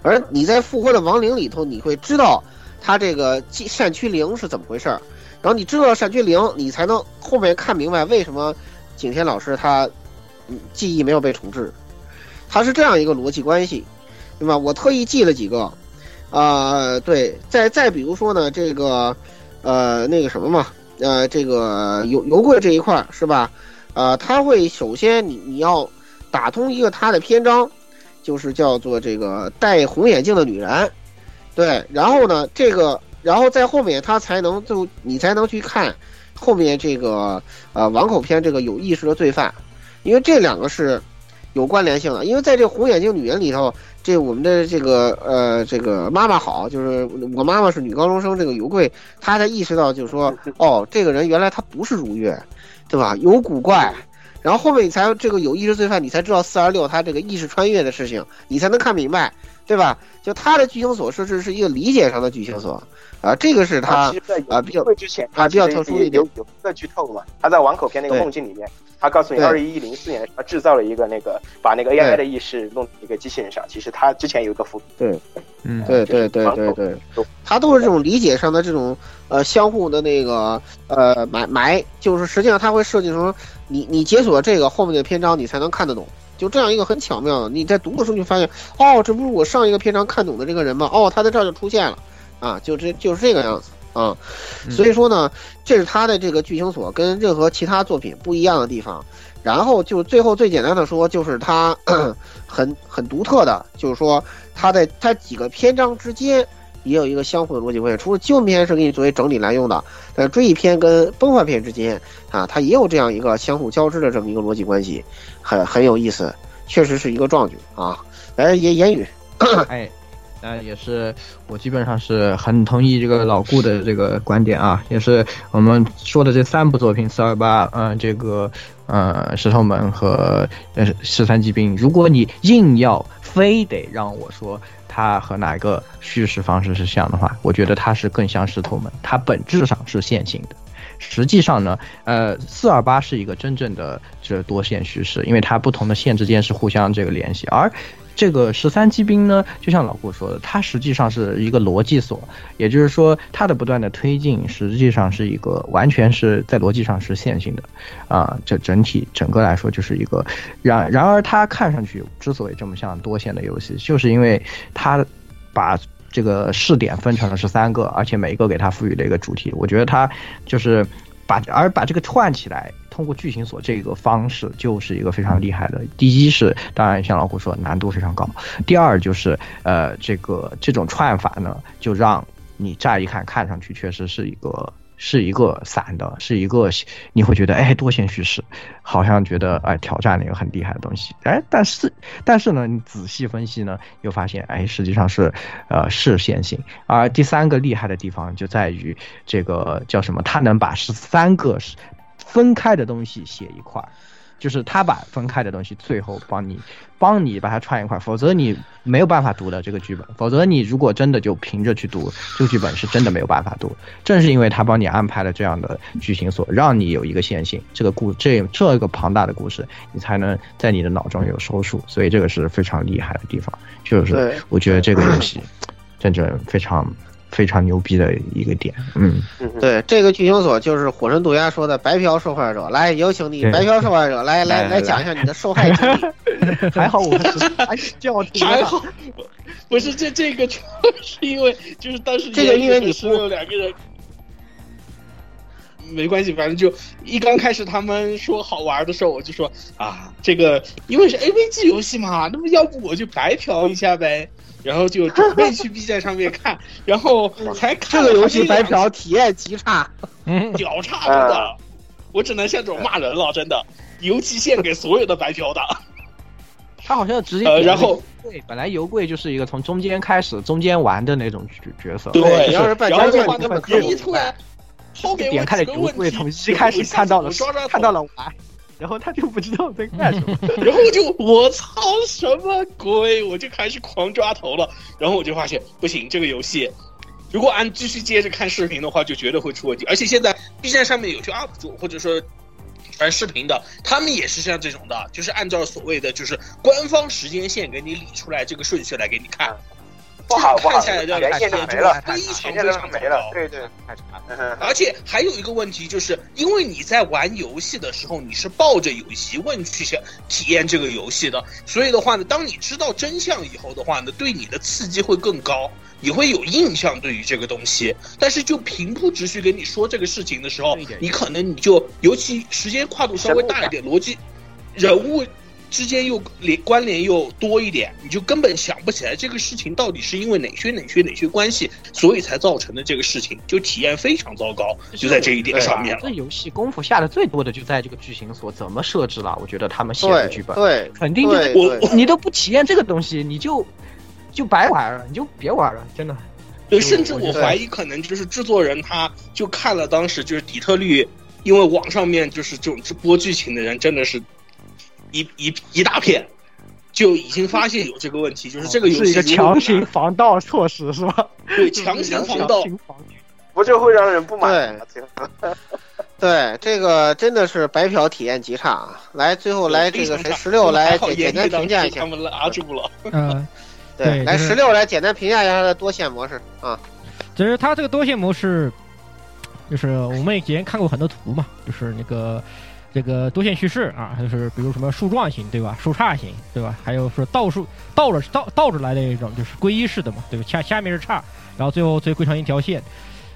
而你在复活的亡灵里头，你会知道他这个善驱灵是怎么回事儿，然后你知道善驱灵，你才能后面看明白为什么景天老师他记忆没有被重置，他是这样一个逻辑关系，对吧？我特意记了几个。啊，对，再再比如说呢，这个，呃，那个什么嘛，呃，这个油油柜这一块是吧？呃，他会首先你你要打通一个他的篇章，就是叫做这个戴红眼镜的女人，对，然后呢，这个，然后在后面他才能就你才能去看后面这个呃网口篇这个有意识的罪犯，因为这两个是有关联性的，因为在这红眼镜女人里头。这我们的这个呃，这个妈妈好，就是我妈妈是女高中生，这个尤贵，她才意识到，就是说，哦，这个人原来他不是如月，对吧？有古怪，然后后面你才这个有意识罪犯，你才知道四二六他这个意识穿越的事情，你才能看明白，对吧？就他的剧情所设置是一个理解上的剧情所，啊，这个是他啊比较啊比较特殊一点，有有个剧透嘛，他在王口篇那个梦境里面。他告诉你，二一零四年他制造了一个那个，把那个 AI 的意识弄一个机器人上。其实他之前有一个伏笔。对，嗯，对对对对对，他都是这种理解上的这种呃相互的那个呃埋埋，就是实际上他会设计成你你解锁这个后面的篇章，你才能看得懂。就这样一个很巧妙的，你在读的时候就发现，哦，这不是我上一个篇章看懂的这个人吗？哦，他在这儿就出现了，啊，就这就是这个样子。啊。所以说呢，这是他的这个剧情所跟任何其他作品不一样的地方。然后就最后最简单的说，就是他 很很独特的，就是说他在他几个篇章之间也有一个相互的逻辑关系。除了救援篇是给你作为整理来用的，但追忆篇跟崩坏篇之间啊，它也有这样一个相互交织的这么一个逻辑关系，很很有意思，确实是一个壮举啊。来，言言语，哎。那也是，我基本上是很同意这个老顾的这个观点啊，也是我们说的这三部作品，四二八，嗯，这个，呃，石头门和呃十三级兵。如果你硬要非得让我说它和哪个叙事方式是像的话，我觉得它是更像石头门，它本质上是线性的。实际上呢，呃，四二八是一个真正的这多线叙事，因为它不同的线之间是互相这个联系，而。这个十三机兵呢，就像老顾说的，它实际上是一个逻辑锁，也就是说，它的不断的推进，实际上是一个完全是在逻辑上是线性的，啊，这整体整个来说就是一个，然然而它看上去之所以这么像多线的游戏，就是因为它把这个试点分成了十三个，而且每一个给它赋予了一个主题，我觉得它就是把而把这个串起来。通过剧情锁这个方式就是一个非常厉害的。第一是，当然像老虎说，难度非常高。第二就是，呃，这个这种串法呢，就让你乍一看看上去确实是一个。是一个散的，是一个你会觉得哎多线叙事，好像觉得哎挑战了一个很厉害的东西，哎但是但是呢你仔细分析呢又发现哎实际上是呃是线性，而第三个厉害的地方就在于这个叫什么，它能把十三个分开的东西写一块儿。就是他把分开的东西最后帮你，帮你把它串一块，否则你没有办法读的这个剧本。否则你如果真的就凭着去读这个剧本，是真的没有办法读。正是因为他帮你安排了这样的剧情所，让你有一个线性，这个故这这个庞大的故事，你才能在你的脑中有收束。所以这个是非常厉害的地方。就是我觉得这个游戏真正非常。非常牛逼的一个点，嗯，对，这个剧情锁就是火神渡鸦说的白嫖受害者，来有请你白嫖受害者来来来讲一下你的受害经历。还好我还是叫还好，不是这这个，是因为就是当时这个因为你是有两个人，没关系，反正就一刚开始他们说好玩的时候，我就说啊，这个因为是 AVG 游戏嘛，那么要不我就白嫖一下呗。然后就准备去 B 站上面看，然后才看这个游戏白嫖体验极差，屌差真的，我只能像这种骂人了，真的，尤其献给所有的白嫖的。他好像直接呃，然后对，本来油贵就是一个从中间开始中间玩的那种角角色，对，然后然后的话呢，一突然后面点开了油贵，从一开始看到了看到了玩。然后他就不知道在干什么，然后我就我操什么鬼，我就开始狂抓头了。然后我就发现不行，这个游戏如果按继续接着看视频的话，就绝对会出问题。而且现在 B 站上面有些 UP 主或者说传视频的，他们也是像这种的，就是按照所谓的就是官方时间线给你理出来这个顺序来给你看。不好不好，看下来的体验就没了，非常非常没了。对对，而且还有一个问题，就是因为你在玩游戏的时候，你是抱着有疑问去想体验这个游戏的，所以的话呢，当你知道真相以后的话呢，对你的刺激会更高，你会有印象对于这个东西。但是就平铺直叙跟你说这个事情的时候，你可能你就尤其时间跨度稍微大一点，逻辑人物。之间又连关联又多一点，你就根本想不起来这个事情到底是因为哪些哪些哪些关系，所以才造成的这个事情，就体验非常糟糕，就在这一点上面了。这游戏功夫下的最多的就在这个剧情所怎么设置了，我觉得他们写的剧本，对，肯定就是我你都不体验这个东西，你就就白玩了，你就别玩了，真的。对，甚至我怀疑可能就是制作人他就看了当时就是底特律，因为网上面就是这种直播剧情的人真的是。一一一大片，就已经发现有这个问题，就是这个游戏是一个强行防盗措施，是吧？对，强行防盗，不就会让人不满？对，对，这个真的是白嫖体验极差啊！来，最后来这个谁 十六来简单评价一下，他们拉住了。嗯，对，来十六来简单评价一下它的多线模式啊。其实它这个多线模式，就是我们以前看过很多图嘛，就是那个。这个多线叙事啊，就是比如什么树状型，对吧？树杈型，对吧？还有说倒数倒着倒倒着来的一种，就是归一式的嘛，对吧？下下面是叉，然后最后最归成一条线。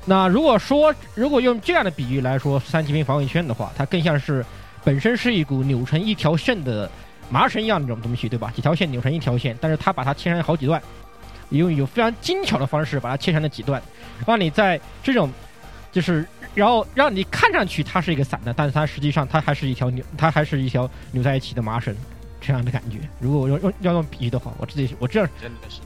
那如果说如果用这样的比喻来说，三级兵防卫圈的话，它更像是本身是一股扭成一条线的麻绳一样的这种东西，对吧？几条线扭成一条线，但是它把它切成好几段，用有非常精巧的方式把它切成了几段，让你在这种就是然后让你看上去它是一个散的，但是它实际上它还是一条扭，它还是一条扭在一起的麻绳，这样的感觉。如果我用用要用比喻的话，我自己我这样真的是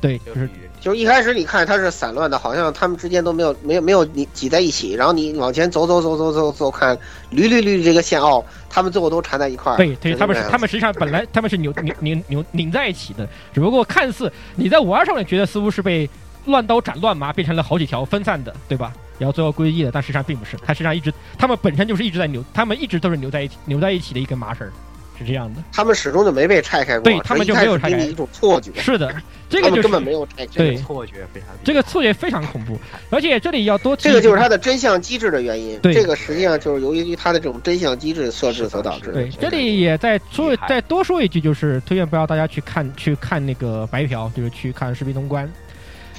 对，就是就是一开始你看它是散乱的，好像他们之间都没有没有没有你挤在一起，然后你往前走走走走走走看，捋捋捋这个线哦，他们最后都缠在一块儿。对对，就他们那样是他们实际上本来他们是扭扭扭扭拧在一起的，只不过看似你在玩上面觉得似乎是被乱刀斩乱麻变成了好几条分散的，对吧？然后最后归一了，但实际上并不是，它实际上一直他们本身就是一直在扭，他们一直都是扭在一起扭在一起的一根麻绳儿，是这样的。他们始终就没被拆开过，对他们就没有拆开这一开始给你一种错觉。是的，这个就是他们根本没有拆开。对错觉非常这个错觉非常恐怖，而且这里要多这个就是它的真相机制的原因。对这个实际上就是由于它的这种真相机制设置所导致的。对，这里也再说再多说一句，就是推荐不要大家去看去看那个白嫖，就是去看视频通关。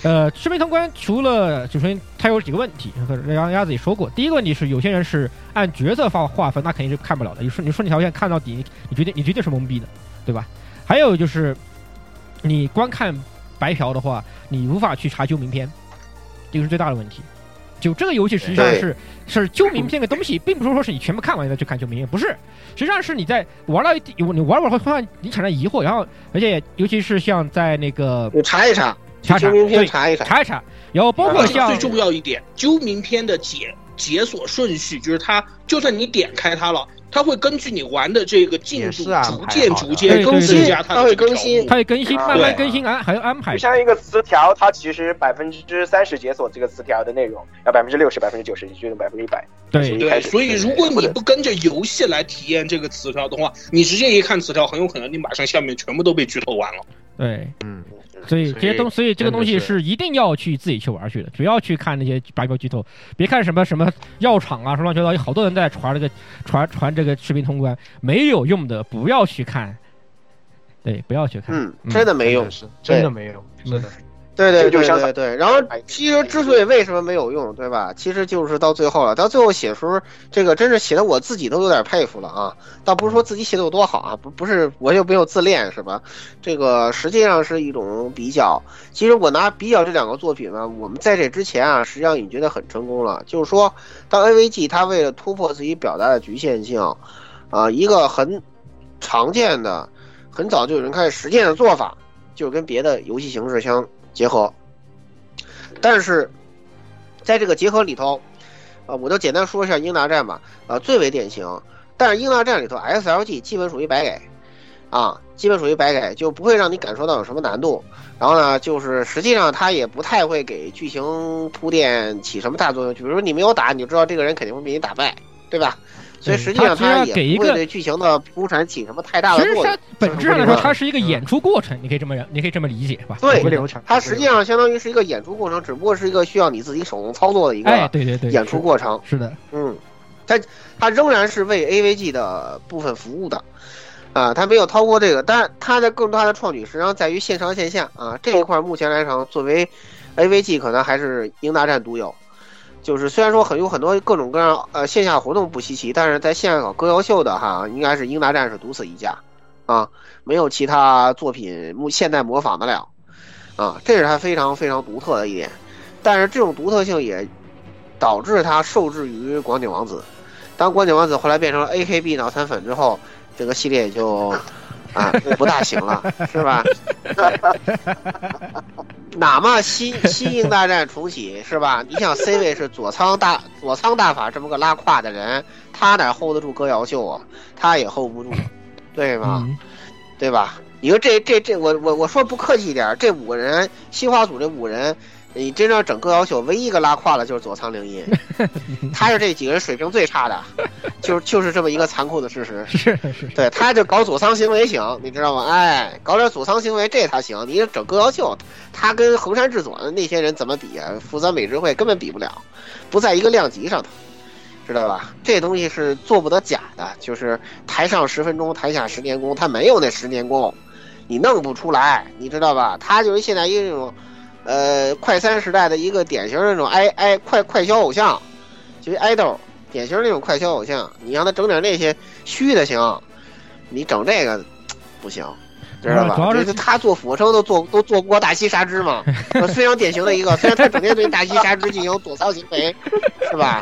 呃，视频通关除了就首先它有几个问题，杨鸭鸭子也说过。第一个问题是有些人是按角色划划分，那肯定是看不了的。你说你说你条线看到底，你你绝对你绝对是懵逼的，对吧？还有就是你光看白嫖的话，你无法去查究名片，这个是最大的问题。就这个游戏实际上是是揪名片的东西，并不是说是你全部看完再去看揪名片，不是，实际上是你在玩到你玩玩会发现你产生疑惑，然后而且尤其是像在那个你查一查，查查名片对查一查。查一查，然后包括像最重要一点，揪名片的解解锁顺序，就是它，就算你点开它了，它会根据你玩的这个进度，逐渐逐渐对对增加它它会更新它会更新，啊慢慢更新安还要安排。就。像一个词条，它其实百分之三十解锁这个词条的内容，要百分之六十、百分之九十，就是百分之一百。对。对，所以如果你不跟着游戏来体验这个词条的话，你直接一看词条，很有可能你马上下面全部都被剧透完了。对，嗯，所以这些东，所以这个东西是一定要去自己去玩去的，不要去看那些白嫖剧透，别看什么什么药厂啊，什么乱七八糟，有好多人在传这个传传这个视频通关，没有用的，不要去看。对，不要去看。嗯，真的没用。是真的没用，是的，对对对对对，然后其实之所以为什么没有用，对吧？其实就是到最后了，到最后写时候，这个真是写的我自己都有点佩服了啊！倒不是说自己写的有多好啊，不不是我又没有自恋是吧？这个实际上是一种比较。其实我拿比较这两个作品呢，我们在这之前啊，实际上已经觉得很成功了。就是说，当 AVG 它为了突破自己表达的局限性，啊，一个很常见的、很早就有人开始实践的做法，就是跟别的游戏形式相结合。但是，在这个结合里头，啊，我就简单说一下英大战吧，啊，最为典型。但是英大战里头，SLG 基本属于白给，啊，基本属于白给，就不会让你感受到有什么难度。然后呢，就是实际上它也不太会给剧情铺垫起什么大作用。就比如说你没有打，你就知道这个人肯定会被你打败，对吧？所以实际上它也不会对剧情的铺陈起什么太大其实它的作用。本质上来说，它是是一个演出过程，你可以这么你可以这么理解吧？对不流程，它实际上相当于是一个演出过程，只不过是一个需要你自己手动操作的一哎，个对对对，演出过程。是的，嗯，它它仍然是为 AVG 的部分服务的，啊，它没有超过这个，但它的更大的创举实际上在于线上线下啊这一块，目前来讲，作为 AVG 可能还是英大战独有。就是虽然说很有很多各种各样呃线下活动不稀奇，但是在线下搞歌谣秀的哈，应该是英大战是独此一家，啊，没有其他作品目现代模仿得了，啊，这是它非常非常独特的一点。但是这种独特性也导致它受制于广景王子。当广景王子后来变成了 AKB 脑残粉之后，这个系列也就啊 不大行了，是吧？哪怕新新英大战重启是吧？你想 C 位是佐仓大佐仓大法这么个拉胯的人，他哪 hold 得住歌谣秀啊？他也 hold 不住，对吗？嗯对吧？你说这这这，我我我说不客气一点，这五个人新华组这五人，你真正整歌谣秀，唯一一个拉胯的就是佐仓绫音，他是这几个人水平最差的，就是就是这么一个残酷的事实。是是，对，他就搞佐仓行为行，你知道吗？哎，搞点佐仓行为这他行，你整歌谣秀，他跟横山智佐那些人怎么比啊？福泽美智慧根本比不了，不在一个量级上头。知道吧？这东西是做不得假的，就是台上十分钟，台下十年功，他没有那十年功，你弄不出来，你知道吧？他就是现在一种呃快餐时代的一个典型那种爱爱快快销偶像，就是爱豆，典型那种快销偶像。你让他整点那些虚的行，你整这个 不行。知道吧？主要是他做俯卧撑都做都做过大西沙之嘛，呃非常典型的一个。虽然他整天对大西沙之进行躲藏行为，是吧？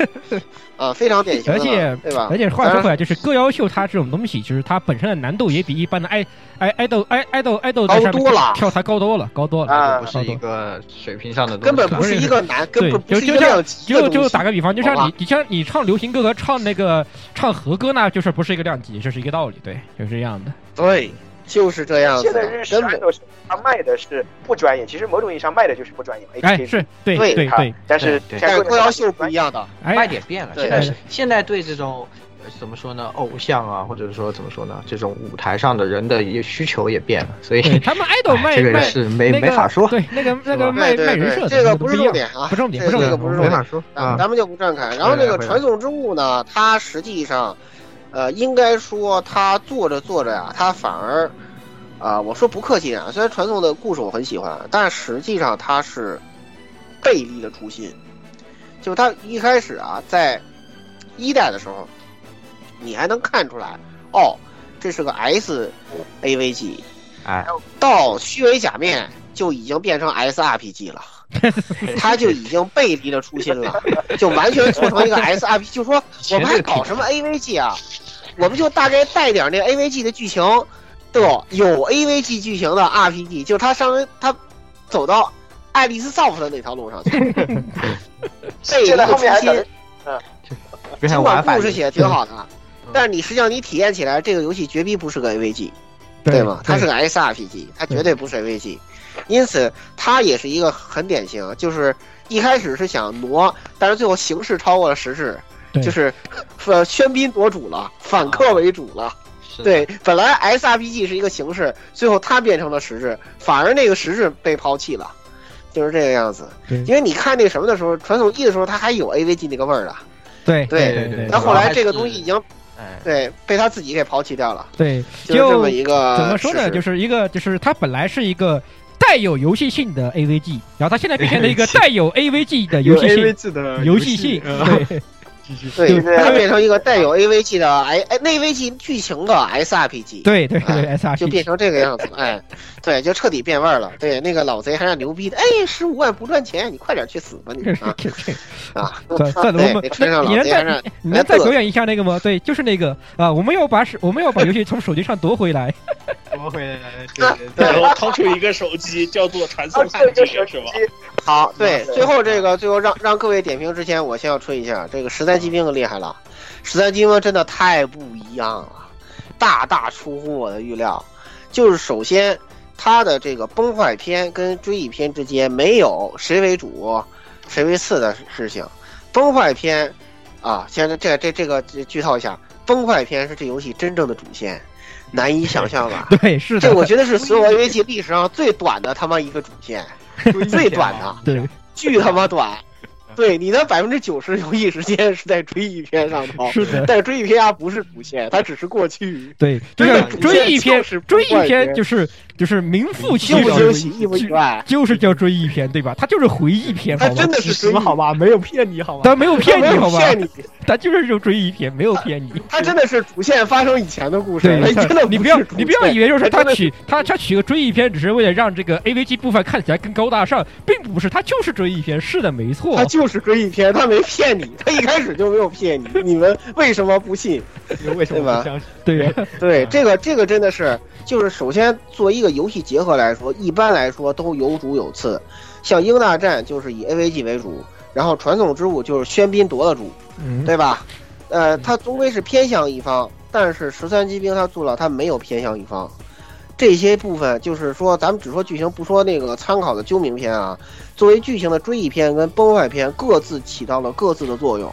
啊，非常典型的，而且对吧？而且话说回来，就是歌谣秀它这种东西，就是它本身的难度也比一般的爱爱爱豆爱爱豆爱豆在上面高多了跳台高多了，高多了。啊不是一个水平上的东西，根本不是一个难，根本，不就是就一个量像就就打个比方，就像你你像你唱流行歌和唱那个唱和歌呢，就是不是一个量级，这是一个道理，对，就是这样的。对，就是这样子现在日式爱豆是他卖的是不专业，其实某种意义上卖的就是不专业。哎是对对对对，但是对但是歌谣秀秀不一样的，哎卖点变了。现在对现在对这种呃怎么说呢，偶像啊，或者说怎么说呢，这种舞台上的人的一个需求也变了，所以他们爱豆 卖这个是没那个没法说，对那个那个卖卖人设这个不是重点啊，不重点这这不重点没个不是重点法说啊，啊。咱们就不展开。然后这个传送之物呢，它实际上，呃，应该说他做着做着呀，他反而，啊、我说不客气啊，虽然传送的故事我很喜欢，但实际上他是背离了初心。就他一开始啊，在一代的时候，你还能看出来，哦，这是个 S A V G，，哎，到虚伪假面就已经变成 SRPG 了。他就已经背离了初心了，就完全做成一个 SRP，就说我们还搞什么 AVG 啊？我们就大概带点那 AVG 的剧情，对吧？有 AVG 剧情的 RPG，就是他上他走到爱丽丝 soft 的那条路上去，背离了初心。嗯尽看玩法管故事写的挺好的，但是你实际上你体验起来，这个游戏绝逼不是个 AVG，对吗？它是个 SRPG，它绝对不是 AVG，因此它也是一个很典型，就是一开始是想挪，但是最后形势超过了实质，就是呃喧宾夺主了，反客为主了。是对，本来 SRPG 是一个形式，最后它变成了实质，反而那个实质被抛弃了，就是这个样子。因为你看那什么的时候，传统一的时候，它还有 AVG 那个味儿的，对对对对但后来这个东西已经哎，对被他自己给抛弃掉了，对，就这么一个怎么说呢？就是一个就是它本来是一个带有游戏性的 AVG，然后它现在变成了一个 带有 AVG 的游戏性 AVG 的游戏性，呃对对，对它变成一个带有 AVG 的哎哎那 AVG 剧情的 SRPG，对对对哎 SRPG 就变成这个样子，哎，对，就彻底变味儿了。对，那个老贼还让牛逼的，哎，十五万不赚钱，你快点去死吧你 啊啊！算算了，对我们你能再你能再表演一下那个吗？对，就是那个啊，我们要把手我们要把游戏从手机上夺回来。夺回来，对对然后掏出一个手机，叫做传送汉机，是吧？好，对，最后这个最后让让各位点评之前，我先要吹一下，这个十三机兵厉害了，十三机兵真的太不一样了，大大出乎我的预料。就是首先，它的这个崩坏篇跟追忆篇之间没有谁为主，谁为次的事情。崩坏篇啊，现在这这这个剧透一下，崩坏篇是这游戏真正的主线，难以想象吧？对，是的，这我觉得是所有 AVG 历史上最短的他妈一个主线，最短的，对，巨他妈短。对，你的百分之九十游戏时间是在追忆篇上头，是的但是追忆篇它不是主线，它只是过去。对，就是追忆篇是，追忆篇就是就是名副其实？就是叫追忆篇，对吧？它就是回忆篇，好吗？它真的是什么好吧，没有骗你好吧？他没有骗你，好吧？骗你，它就是这种追忆篇，没有骗你。它真的是主线发生以前的故事，真的你不要你不要以为就是他它取他他取个追忆篇，只是为了让这个 AVG 部分看起来更高大上，并不是，他就是追忆篇。是的，没错。他就是追忆篇，他没骗你，他一开始就没有骗你，你们为什么不信？为什么对吧不相信？对呀，对，这个这个真的是，就是首先作为一个游戏结合来说，一般来说都有主有次。像英大战就是以 AVG 为主，然后传统之物就是喧宾夺了主，嗯，对吧？呃，它终归是偏向一方，但是十三机兵它做到，它没有偏向一方。这些部分就是说，咱们只说剧情，不说那个参考的究明篇啊。作为剧情的追忆篇跟崩坏篇，各自起到了各自的作用。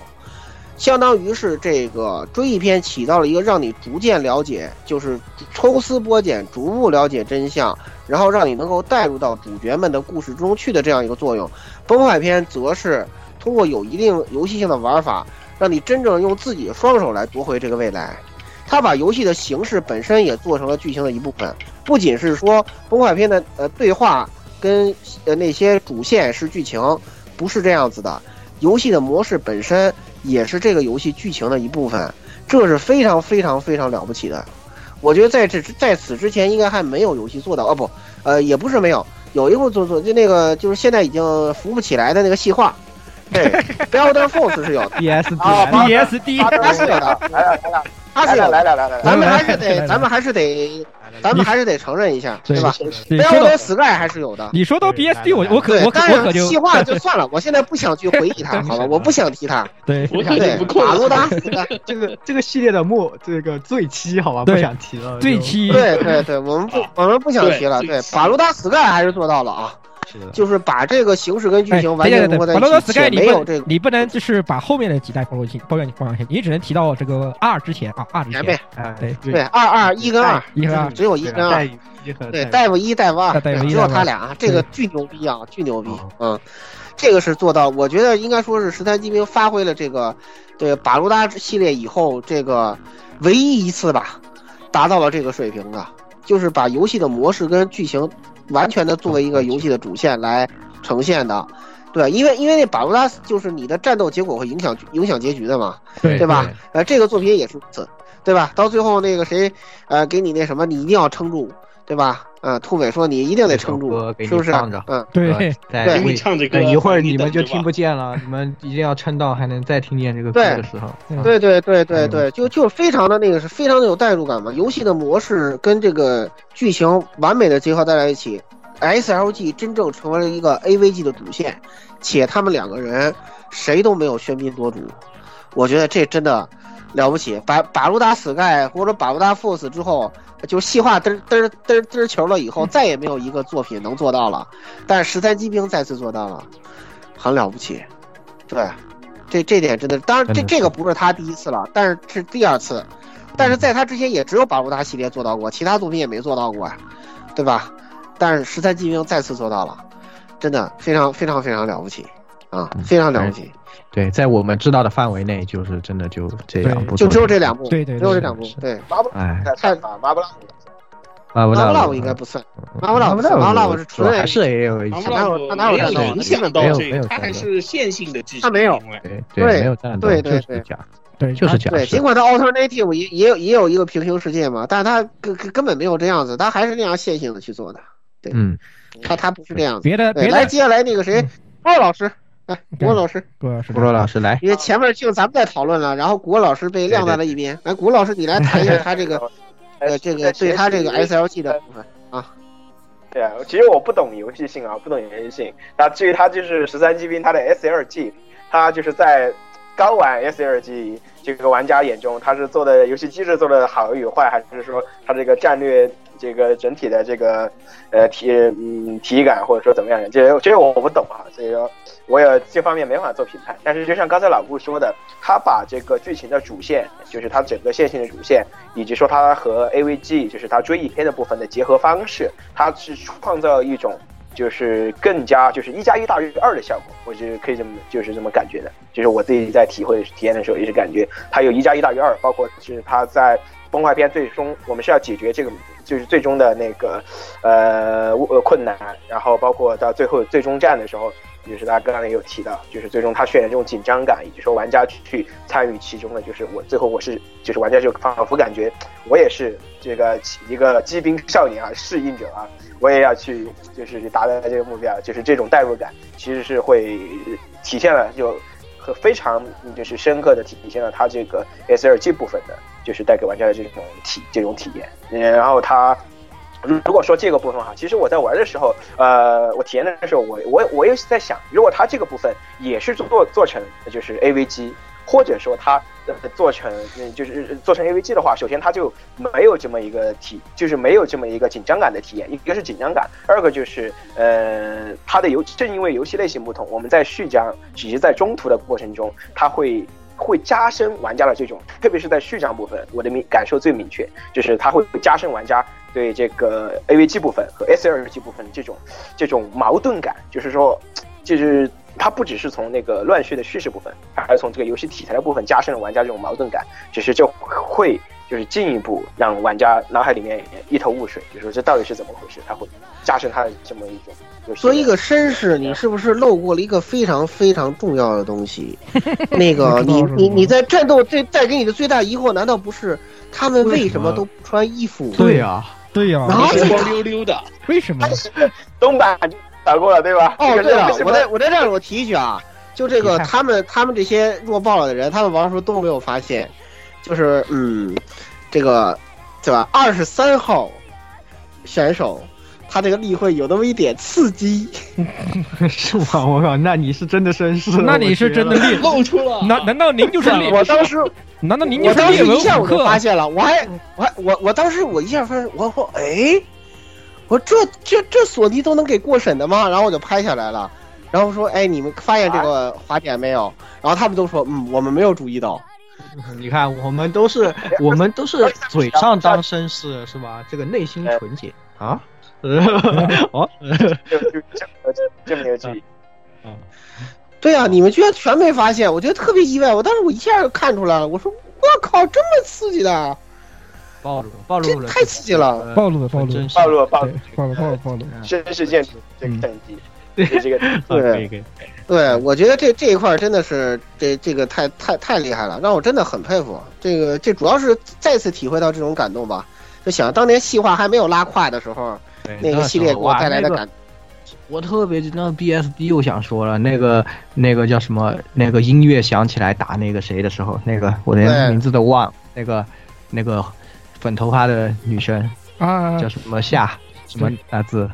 相当于是这个追忆篇起到了一个让你逐渐了解，就是抽丝剥茧，逐步了解真相，然后让你能够带入到主角们的故事中去的这样一个作用。崩坏篇则是通过有一定游戏性的玩法，让你真正用自己的双手来夺回这个未来。他把游戏的形式本身也做成了剧情的一部分，不仅是说崩坏篇的呃对话跟呃那些主线是剧情，不是这样子的。游戏的模式本身也是这个游戏剧情的一部分，这是非常非常非常了不起的。我觉得在这在此之前应该还没有游戏做到哦不，呃也不是没有，有一部做做就那个就是现在已经扶不起来的那个细化，对 b e l d e r Force 是有的 BSD 啊 BSD 它是有的，来了来了它是来了来了来了，咱们还是得咱们还是得咱们还是得承认一下，对对吧对 b e 说 e r Sky 还是有的。你说到 BSD，我我可对，我我可就是细化就算了，我现在不想去回忆它，好吧，我不想提它。对我可就对不，困马路达 这个这个系列的末这个最期好吧，不想提了。最期对对对，我们不我们不想提了。对，对巴鲁达 Sky 还是做到了啊，是，就是把这个形式跟剧哎，情完全融合在一起，巴罗德 Sky 你不没有这个你不能就是把后面的几代放过去，抱怨你放上去，你只能提到这个二之前啊，二之前面前，哎对对二二一跟二，一和二只有一跟二。对，大夫一、大夫二，大夫只有他俩，这个巨牛逼啊，巨牛逼，嗯，这个是做到，我觉得应该说是十三机兵发挥了这个对巴鲁达系列以后这个唯一一次吧，达到了这个水平的，就是把游戏的模式跟剧情完全的作为一个游戏的主线来呈现的。对，因为因为那巴鲁达就是你的战斗结果会影响影响结局的嘛，对对吧？呃，这个作品也是如此，对吧？到最后那个谁，呃，给你那什么，你一定要撑住，对吧？嗯，兔尾说你一定得撑住是不是？嗯，对对给你唱这个，对，一会儿你们就听不见了，你们一定要撑到还能再听见这个歌对的时候。嗯对对对对对，就就非常的那个是非常的有代入感嘛。游戏的模式跟这个剧情完美的结合在了一起，SLG 真正成为了一个 AVG 的主线，且他们两个人谁都没有喧宾夺主，我觉得这真的了不起。把把路达 Sky 或者把路达 Force 之后，就细化嘚嘚嘚嘚球了以后，再也没有一个作品能做到了。但是十三机兵再次做到了，很了不起。对，这这点真的，当然这这个不是他第一次了，但是是第二次。但是在他之前也只有把路达系列做到过，其他作品也没做到过呀，对吧？但是十三机兵再次做到了，真的非常非常非常了不起啊，非常了不起。对，在我们知道的范围内，就是真的就这两部，就只有这两部，对对，只有这两部，对。马布哎，太啊，马布拉马布马布拉姆应该不算，马布拉不算，马布拉姆是纯还是 A L 马 H，布拉他哪有没有战斗影响到没有这个，它还没有战斗是线性的剧情，他没有。对对没有战斗，对对对就是假，对就是假对，尽管它 alternative 也也有也有一个平行世界嘛，但是它根根根本没有这样子，它还是那样线性的去做的，嗯，他他不是这样子。别的对，来别的接下来那个谁，郭老师，来，郭老师，郭老师，郭老师来，因为前面就咱们在讨论了，然后郭老师被晾在了一边。来，郭老师，你来谈一下他这个，呃，这个对他这个 SLG 的部分啊。对啊，其实我不懂游戏性啊，不懂游戏性。那至于他就是十三机兵，他的 SLG，他就是在刚玩 SLG 这个玩家眼中，他是做的游戏机制做的好与坏，还是说他这个战略这个整体的这个呃体嗯体感或者说怎么样？这这我不懂啊，所以说我也这方面没法做评判。但是就像刚才老顾说的，他把这个剧情的主线，就是他整个线性的主线，以及说他和 AVG 就是他追忆篇的部分的结合方式，他是创造一种。就是更加就是一加一大于二的效果，我是可以这么就是这么感觉的。就是我自己在体会体验的时候也是感觉它有一加一大于二，包括是它在崩坏篇最终我们是要解决这个就是最终的那个呃困难，然后包括到最后最终战的时候，就是大家刚刚也有提到，就是最终他渲染这种紧张感，以及说玩家去参与其中的，就是我最后我是就是玩家就仿佛感觉我也是这个一个机兵少年啊，适应者啊。我也要去，就是达到这个目标，就是这种代入感，其实是会体现了就和非常就是深刻的体现了它这个 S 二 G 部分的，就是带给玩家的这种体这种体验。嗯，然后它如果说这个部分哈，其实我在玩的时候，呃，我体验的时候，我我我也在想，如果它这个部分也是做做成就是 AVG，或者说它。做成嗯，就是做成 AVG 的话，首先它就没有这么一个体，就是没有这么一个紧张感的体验。一个是紧张感，二个就是呃，它的游正因为游戏类型不同，我们在续章以及在中途的过程中，它会会加深玩家的这种，特别是在序章部分，我的明感受最明确，就是它会加深玩家对这个 AVG 部分和 SLG 部分这种这种矛盾感，就是说，就是。它不只是从那个乱序的叙事部分，还是从这个游戏题材的部分加深了玩家这种矛盾感，只是就会就是进一步让玩家脑海里面一头雾水，就说这到底是怎么回事，它会加深他的这么一种。就是作为一个绅士，你是不是漏过了一个非常非常重要的东西？那个，你你你在战斗这带给你的最大疑惑，难道不是他们为什么都不穿衣服？对呀、对呀、然后光溜溜的，为什么？东版就打过了，对吧？哦，对了我在我在这儿我提一句啊，就这个他们他们这些弱爆了的人，他们玩的时候都没有发现，就是嗯，这个对吧？二十三号选手。他这个例会有那么一点刺激，是吗？我靠，那你是真的绅士，那你是真的猎，露出了。难难道您就是猎？我当时难道您就是我当时一下我就？发现了，我还我还我我当时我一下发现，我说哎，我说这这这索尼都能给过审的吗？然后我就拍下来了，然后说哎，你们发现这个滑点没有？然后他们都说嗯，我们没有注意到。你看，我们都是我们都是嘴上当绅士是吧？这个内心纯洁 啊。哦，就就这么这么有记忆。对啊，你们居然全没发现，我觉得特别意外。我当时我一下就看出来了，我说我靠，这么刺激的，暴露了，暴露了，这太刺激了。暴露了，暴露了，暴露了，暴露对，暴露，暴露，暴露。绅士建筑这个战绩，对，这个对对，我觉得这这一块真的是这这个太太太厉害了，让我真的很佩服。这个这主要是再次体会到这种感动吧。就想当年细化还没有拉胯的时候，那个系列给我带来的感。我特别那个 BSD 又想说了，那个那个叫什么？那个音乐响起来打那个谁的时候，那个我连名字都忘了。那个那个粉头发的女生啊，叫什么夏？什么哪字？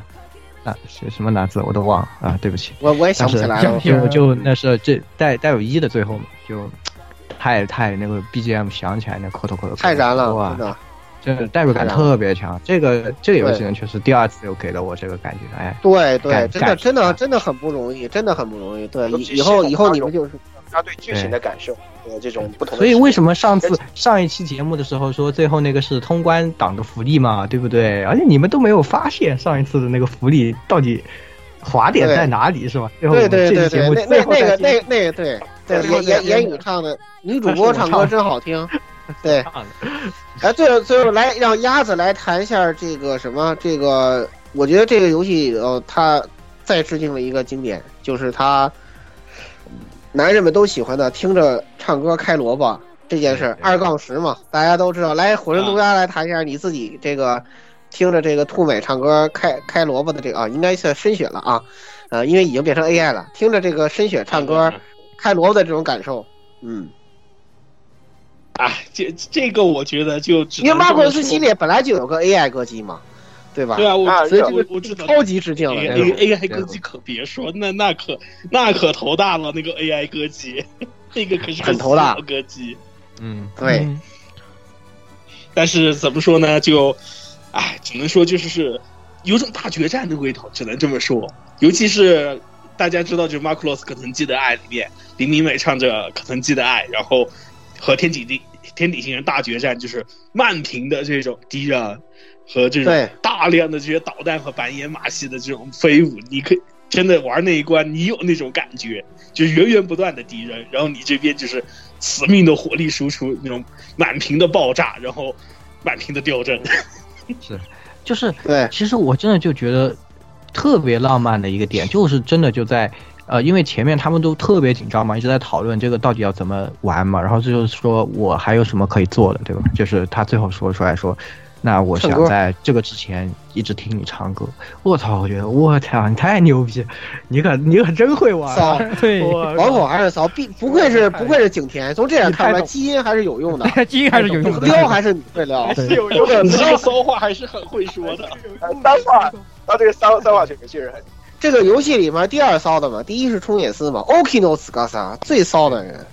啊，是什么哪字？我都忘了啊，对不起。我我也想不起来了。就就那是这带带有一的最后嘛，就太太那个 BGM 响起来，那口头口头太燃了，哇真的。这代入感特别强，这个这个游戏呢，确实第二次又给了我这个感觉，哎，对对，真的真的真的很不容易，真的很不容易。对，以后以后你们就是他对剧情的感受和这种不同。所以为什么上次上一期节目的时候说最后那个是通关党的福利嘛，对不对？而且你们都没有发现上一次的那个福利到底滑点在哪里，是吧？对对对对，那那那个那那个对对言言言语唱的 女主播唱歌真好听。对，哎，最后，最后来让鸭子来谈一下这个什么，这个我觉得这个游戏呃，它再致敬了一个经典，就是它男人们都喜欢的听着唱歌开萝卜这件事，二杠十嘛，大家都知道。来，火神独家来谈一下你自己这个听着这个兔美唱歌开开萝卜的这个啊，应该是深雪了啊，呃，因为已经变成 AI 了，听着这个深雪唱歌开萝卜的这种感受，嗯。哎，这这个我觉得就因为马克斯系列本来就有个 AI 歌姬嘛，对吧？对啊，我所以这个我知道超级致敬了。那个 AI 歌姬可别说，那那可那可头大了，那个 AI 歌姬，那个可是很头大歌姬。嗯，对。但是怎么说呢？就，哎，只能说就是是有种大决战的味道，只能这么说。尤其是大家知道，就是《马库洛斯可曾记得爱》里面，林明美唱着《可曾记得爱》，然后。和天体地天体星人大决战，就是慢屏的这种敌人和这种大量的这些导弹和板眼马戏的这种飞舞，你可以真的玩那一关，你有那种感觉，就源源不断的敌人，然后你这边就是死命的火力输出，那种满屏的爆炸，然后满屏的掉帧，是，就是对，其实我真的就觉得特别浪漫的一个点，就是真的就在。呃，因为前面他们都特别紧张嘛，一直在讨论这个到底要怎么玩嘛，然后这就是说我还有什么可以做的，对吧？就是他最后说出来说，那我想在这个之前一直听你唱歌。我操，我觉得我操，你太牛逼，你可你可真会玩，骚，对，王口还是骚，必不愧是不愧是景甜，从这点看出来基因还是有用的，基因还是有用的，撩还是你会撩，还是有用的，这个骚话还是很会说的，骚话，他这个骚骚话确实确实很。这个游戏里面第二骚的嘛，第一是冲野司嘛，Okino s k a s a 最骚的人。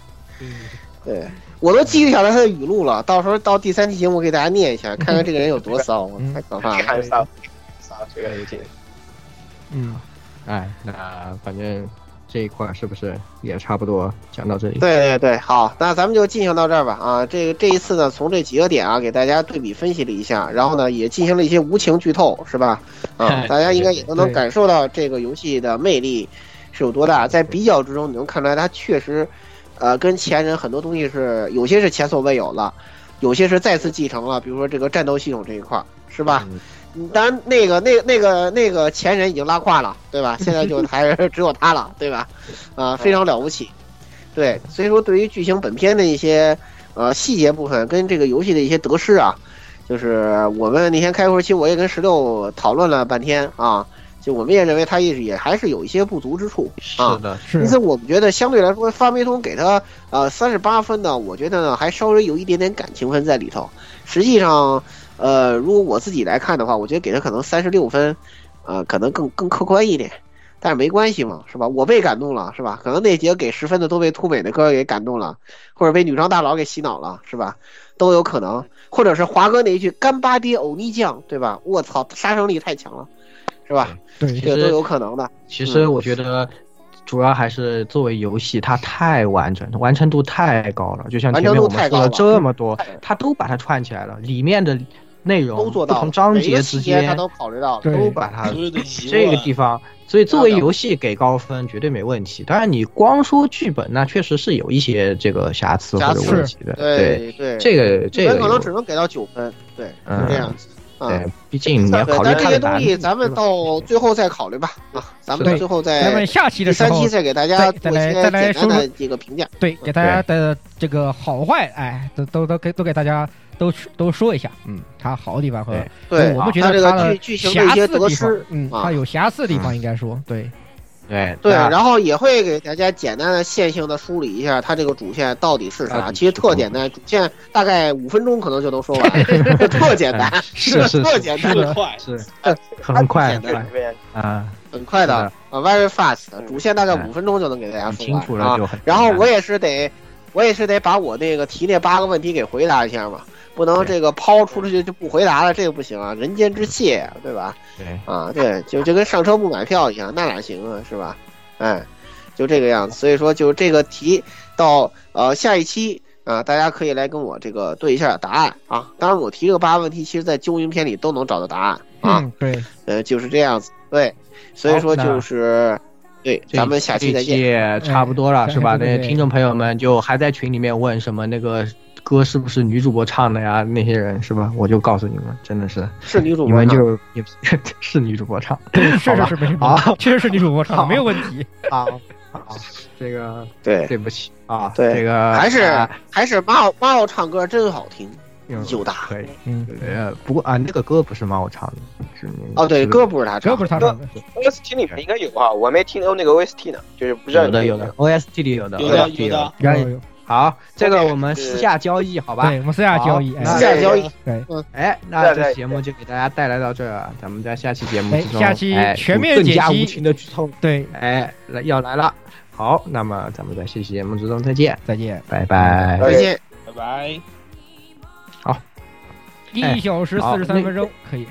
对，我都记录下来他的语录了，到时候到第三期节目我给大家念一下，看看这个人有多 骚，太可怕了。太骚，骚这个游戏。嗯，哎，那反正这一块是不是也差不多讲到这里？对对对，好，那咱们就进行到这儿吧。啊，这个这一次呢，从这几个点啊，给大家对比分析了一下，然后呢，也进行了一些无情剧透，是吧？啊，大家应该也都能感受到这个游戏的魅力是有多大。在比较之中，你能看出来它确实，呃，跟前人很多东西是有些是前所未有了，有些是再次继承了，比如说这个战斗系统这一块儿，是吧？嗯当然，那个、那、那个、那个前人已经拉胯了，对吧？现在就 还是只有他了，对吧？啊，非常了不起。对，所以说对于剧情本片的一些呃细节部分跟这个游戏的一些得失啊，就是我们那天开会期我也跟石榴讨论了半天啊，就我们也认为它也也还是有一些不足之处啊。是的，因此我们觉得相对来说，发霉通给他呃三十八分呢，我觉得呢还稍微有一点点感情分在里头。实际上。呃，如果我自己来看的话，我觉得给他可能三十六分，呃，可能更更客观一点，但是没关系嘛，是吧？我被感动了，是吧？可能那几个给十分的都被兔美的歌给感动了，或者被女装大佬给洗脑了，是吧？都有可能，或者是华哥那一句“干巴爹欧尼酱”，对吧？我操，杀伤力太强了，是吧？对，这个都有可能的。其实我觉得，主要还是作为游戏，它太完整，完成度太高了。就像前面我们说了这么多，它都把它串起来了，里面的。内容都做到，不同章节之间它都考虑到，都把它 这个地方，所以作为游戏给高分绝对没问题。当然，你光说剧本，那确实是有一些这个瑕疵或者问题的。对对，这个这个可能只能给到九分，对，是这样子。对，毕竟你要考虑这些东西，咱们到最后再考虑吧。啊，咱们最后再，咱们下期的三期再给大家再来再来说说这个评价。对，给大家的这个好坏，哎，都都都给都给大家。都都说一下，嗯，它好的地方和对我们觉得它的剧情的一些得失，嗯，它有瑕疵的地方应该说，对，对对，然后也会给大家简单的线性的梳理一下它这个主线到底是啥。其实特简单，主线大概五分钟可能就能说完，特简单，是是特简单，快是很快很快啊，很快的啊，very fast，主线大概五分钟就能给大家说完啊。然后我也是得，我也是得把我那个提那八个问题给回答一下嘛。不能这个抛出去就不回答了，这个不行啊！人间之气，对吧？对啊，对，就就跟上车不买票一样，那哪行啊，是吧？哎，就这个样子。所以说，就这个题到呃下一期啊，大家可以来跟我这个对一下答案啊。当然，我提这个八个问题，其实在旧英片里都能找到答案啊。对，呃，就是这样子。对，所以说就是对，咱们下期再见。差不多了，是吧？那听众朋友们就还在群里面问什么那个。歌是不是女主播唱的呀？那些人是吧？我就告诉你们，真的是。是女主播，你们就 是女主播唱，是是是确实是女主播唱，没有问题。好，好，这个对，对不起。啊，对。这个还是还是马奥马奥唱歌真好听，就大可以。嗯，呃，不过啊，那个歌不是马奥唱的，是哦，对，歌不是他唱，歌不是他唱的，OST 里面应该有啊，我没听到那个 OST 呢，就是不知道有的有的，OST 里有的，有的有的。有有。好，这个我们私下交易，好吧？对，我们私下交易，私下交易。对，哎，那这节目就给大家带来到这儿，咱们在下期节目之中，下期全面解析，无情的剧透。对，哎，来要来了。好，那么咱们在下期节目之中再见，再见，拜拜，再见，拜拜。好，一小时四十三分钟，可以，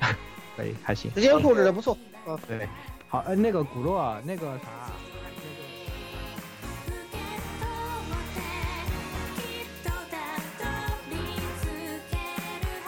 可以，还行，时间控制的不错。嗯，对，好，呃，那个古洛，那个啥。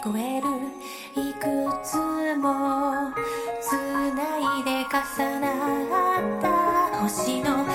聞こえる。いくつも繋いで重なった星の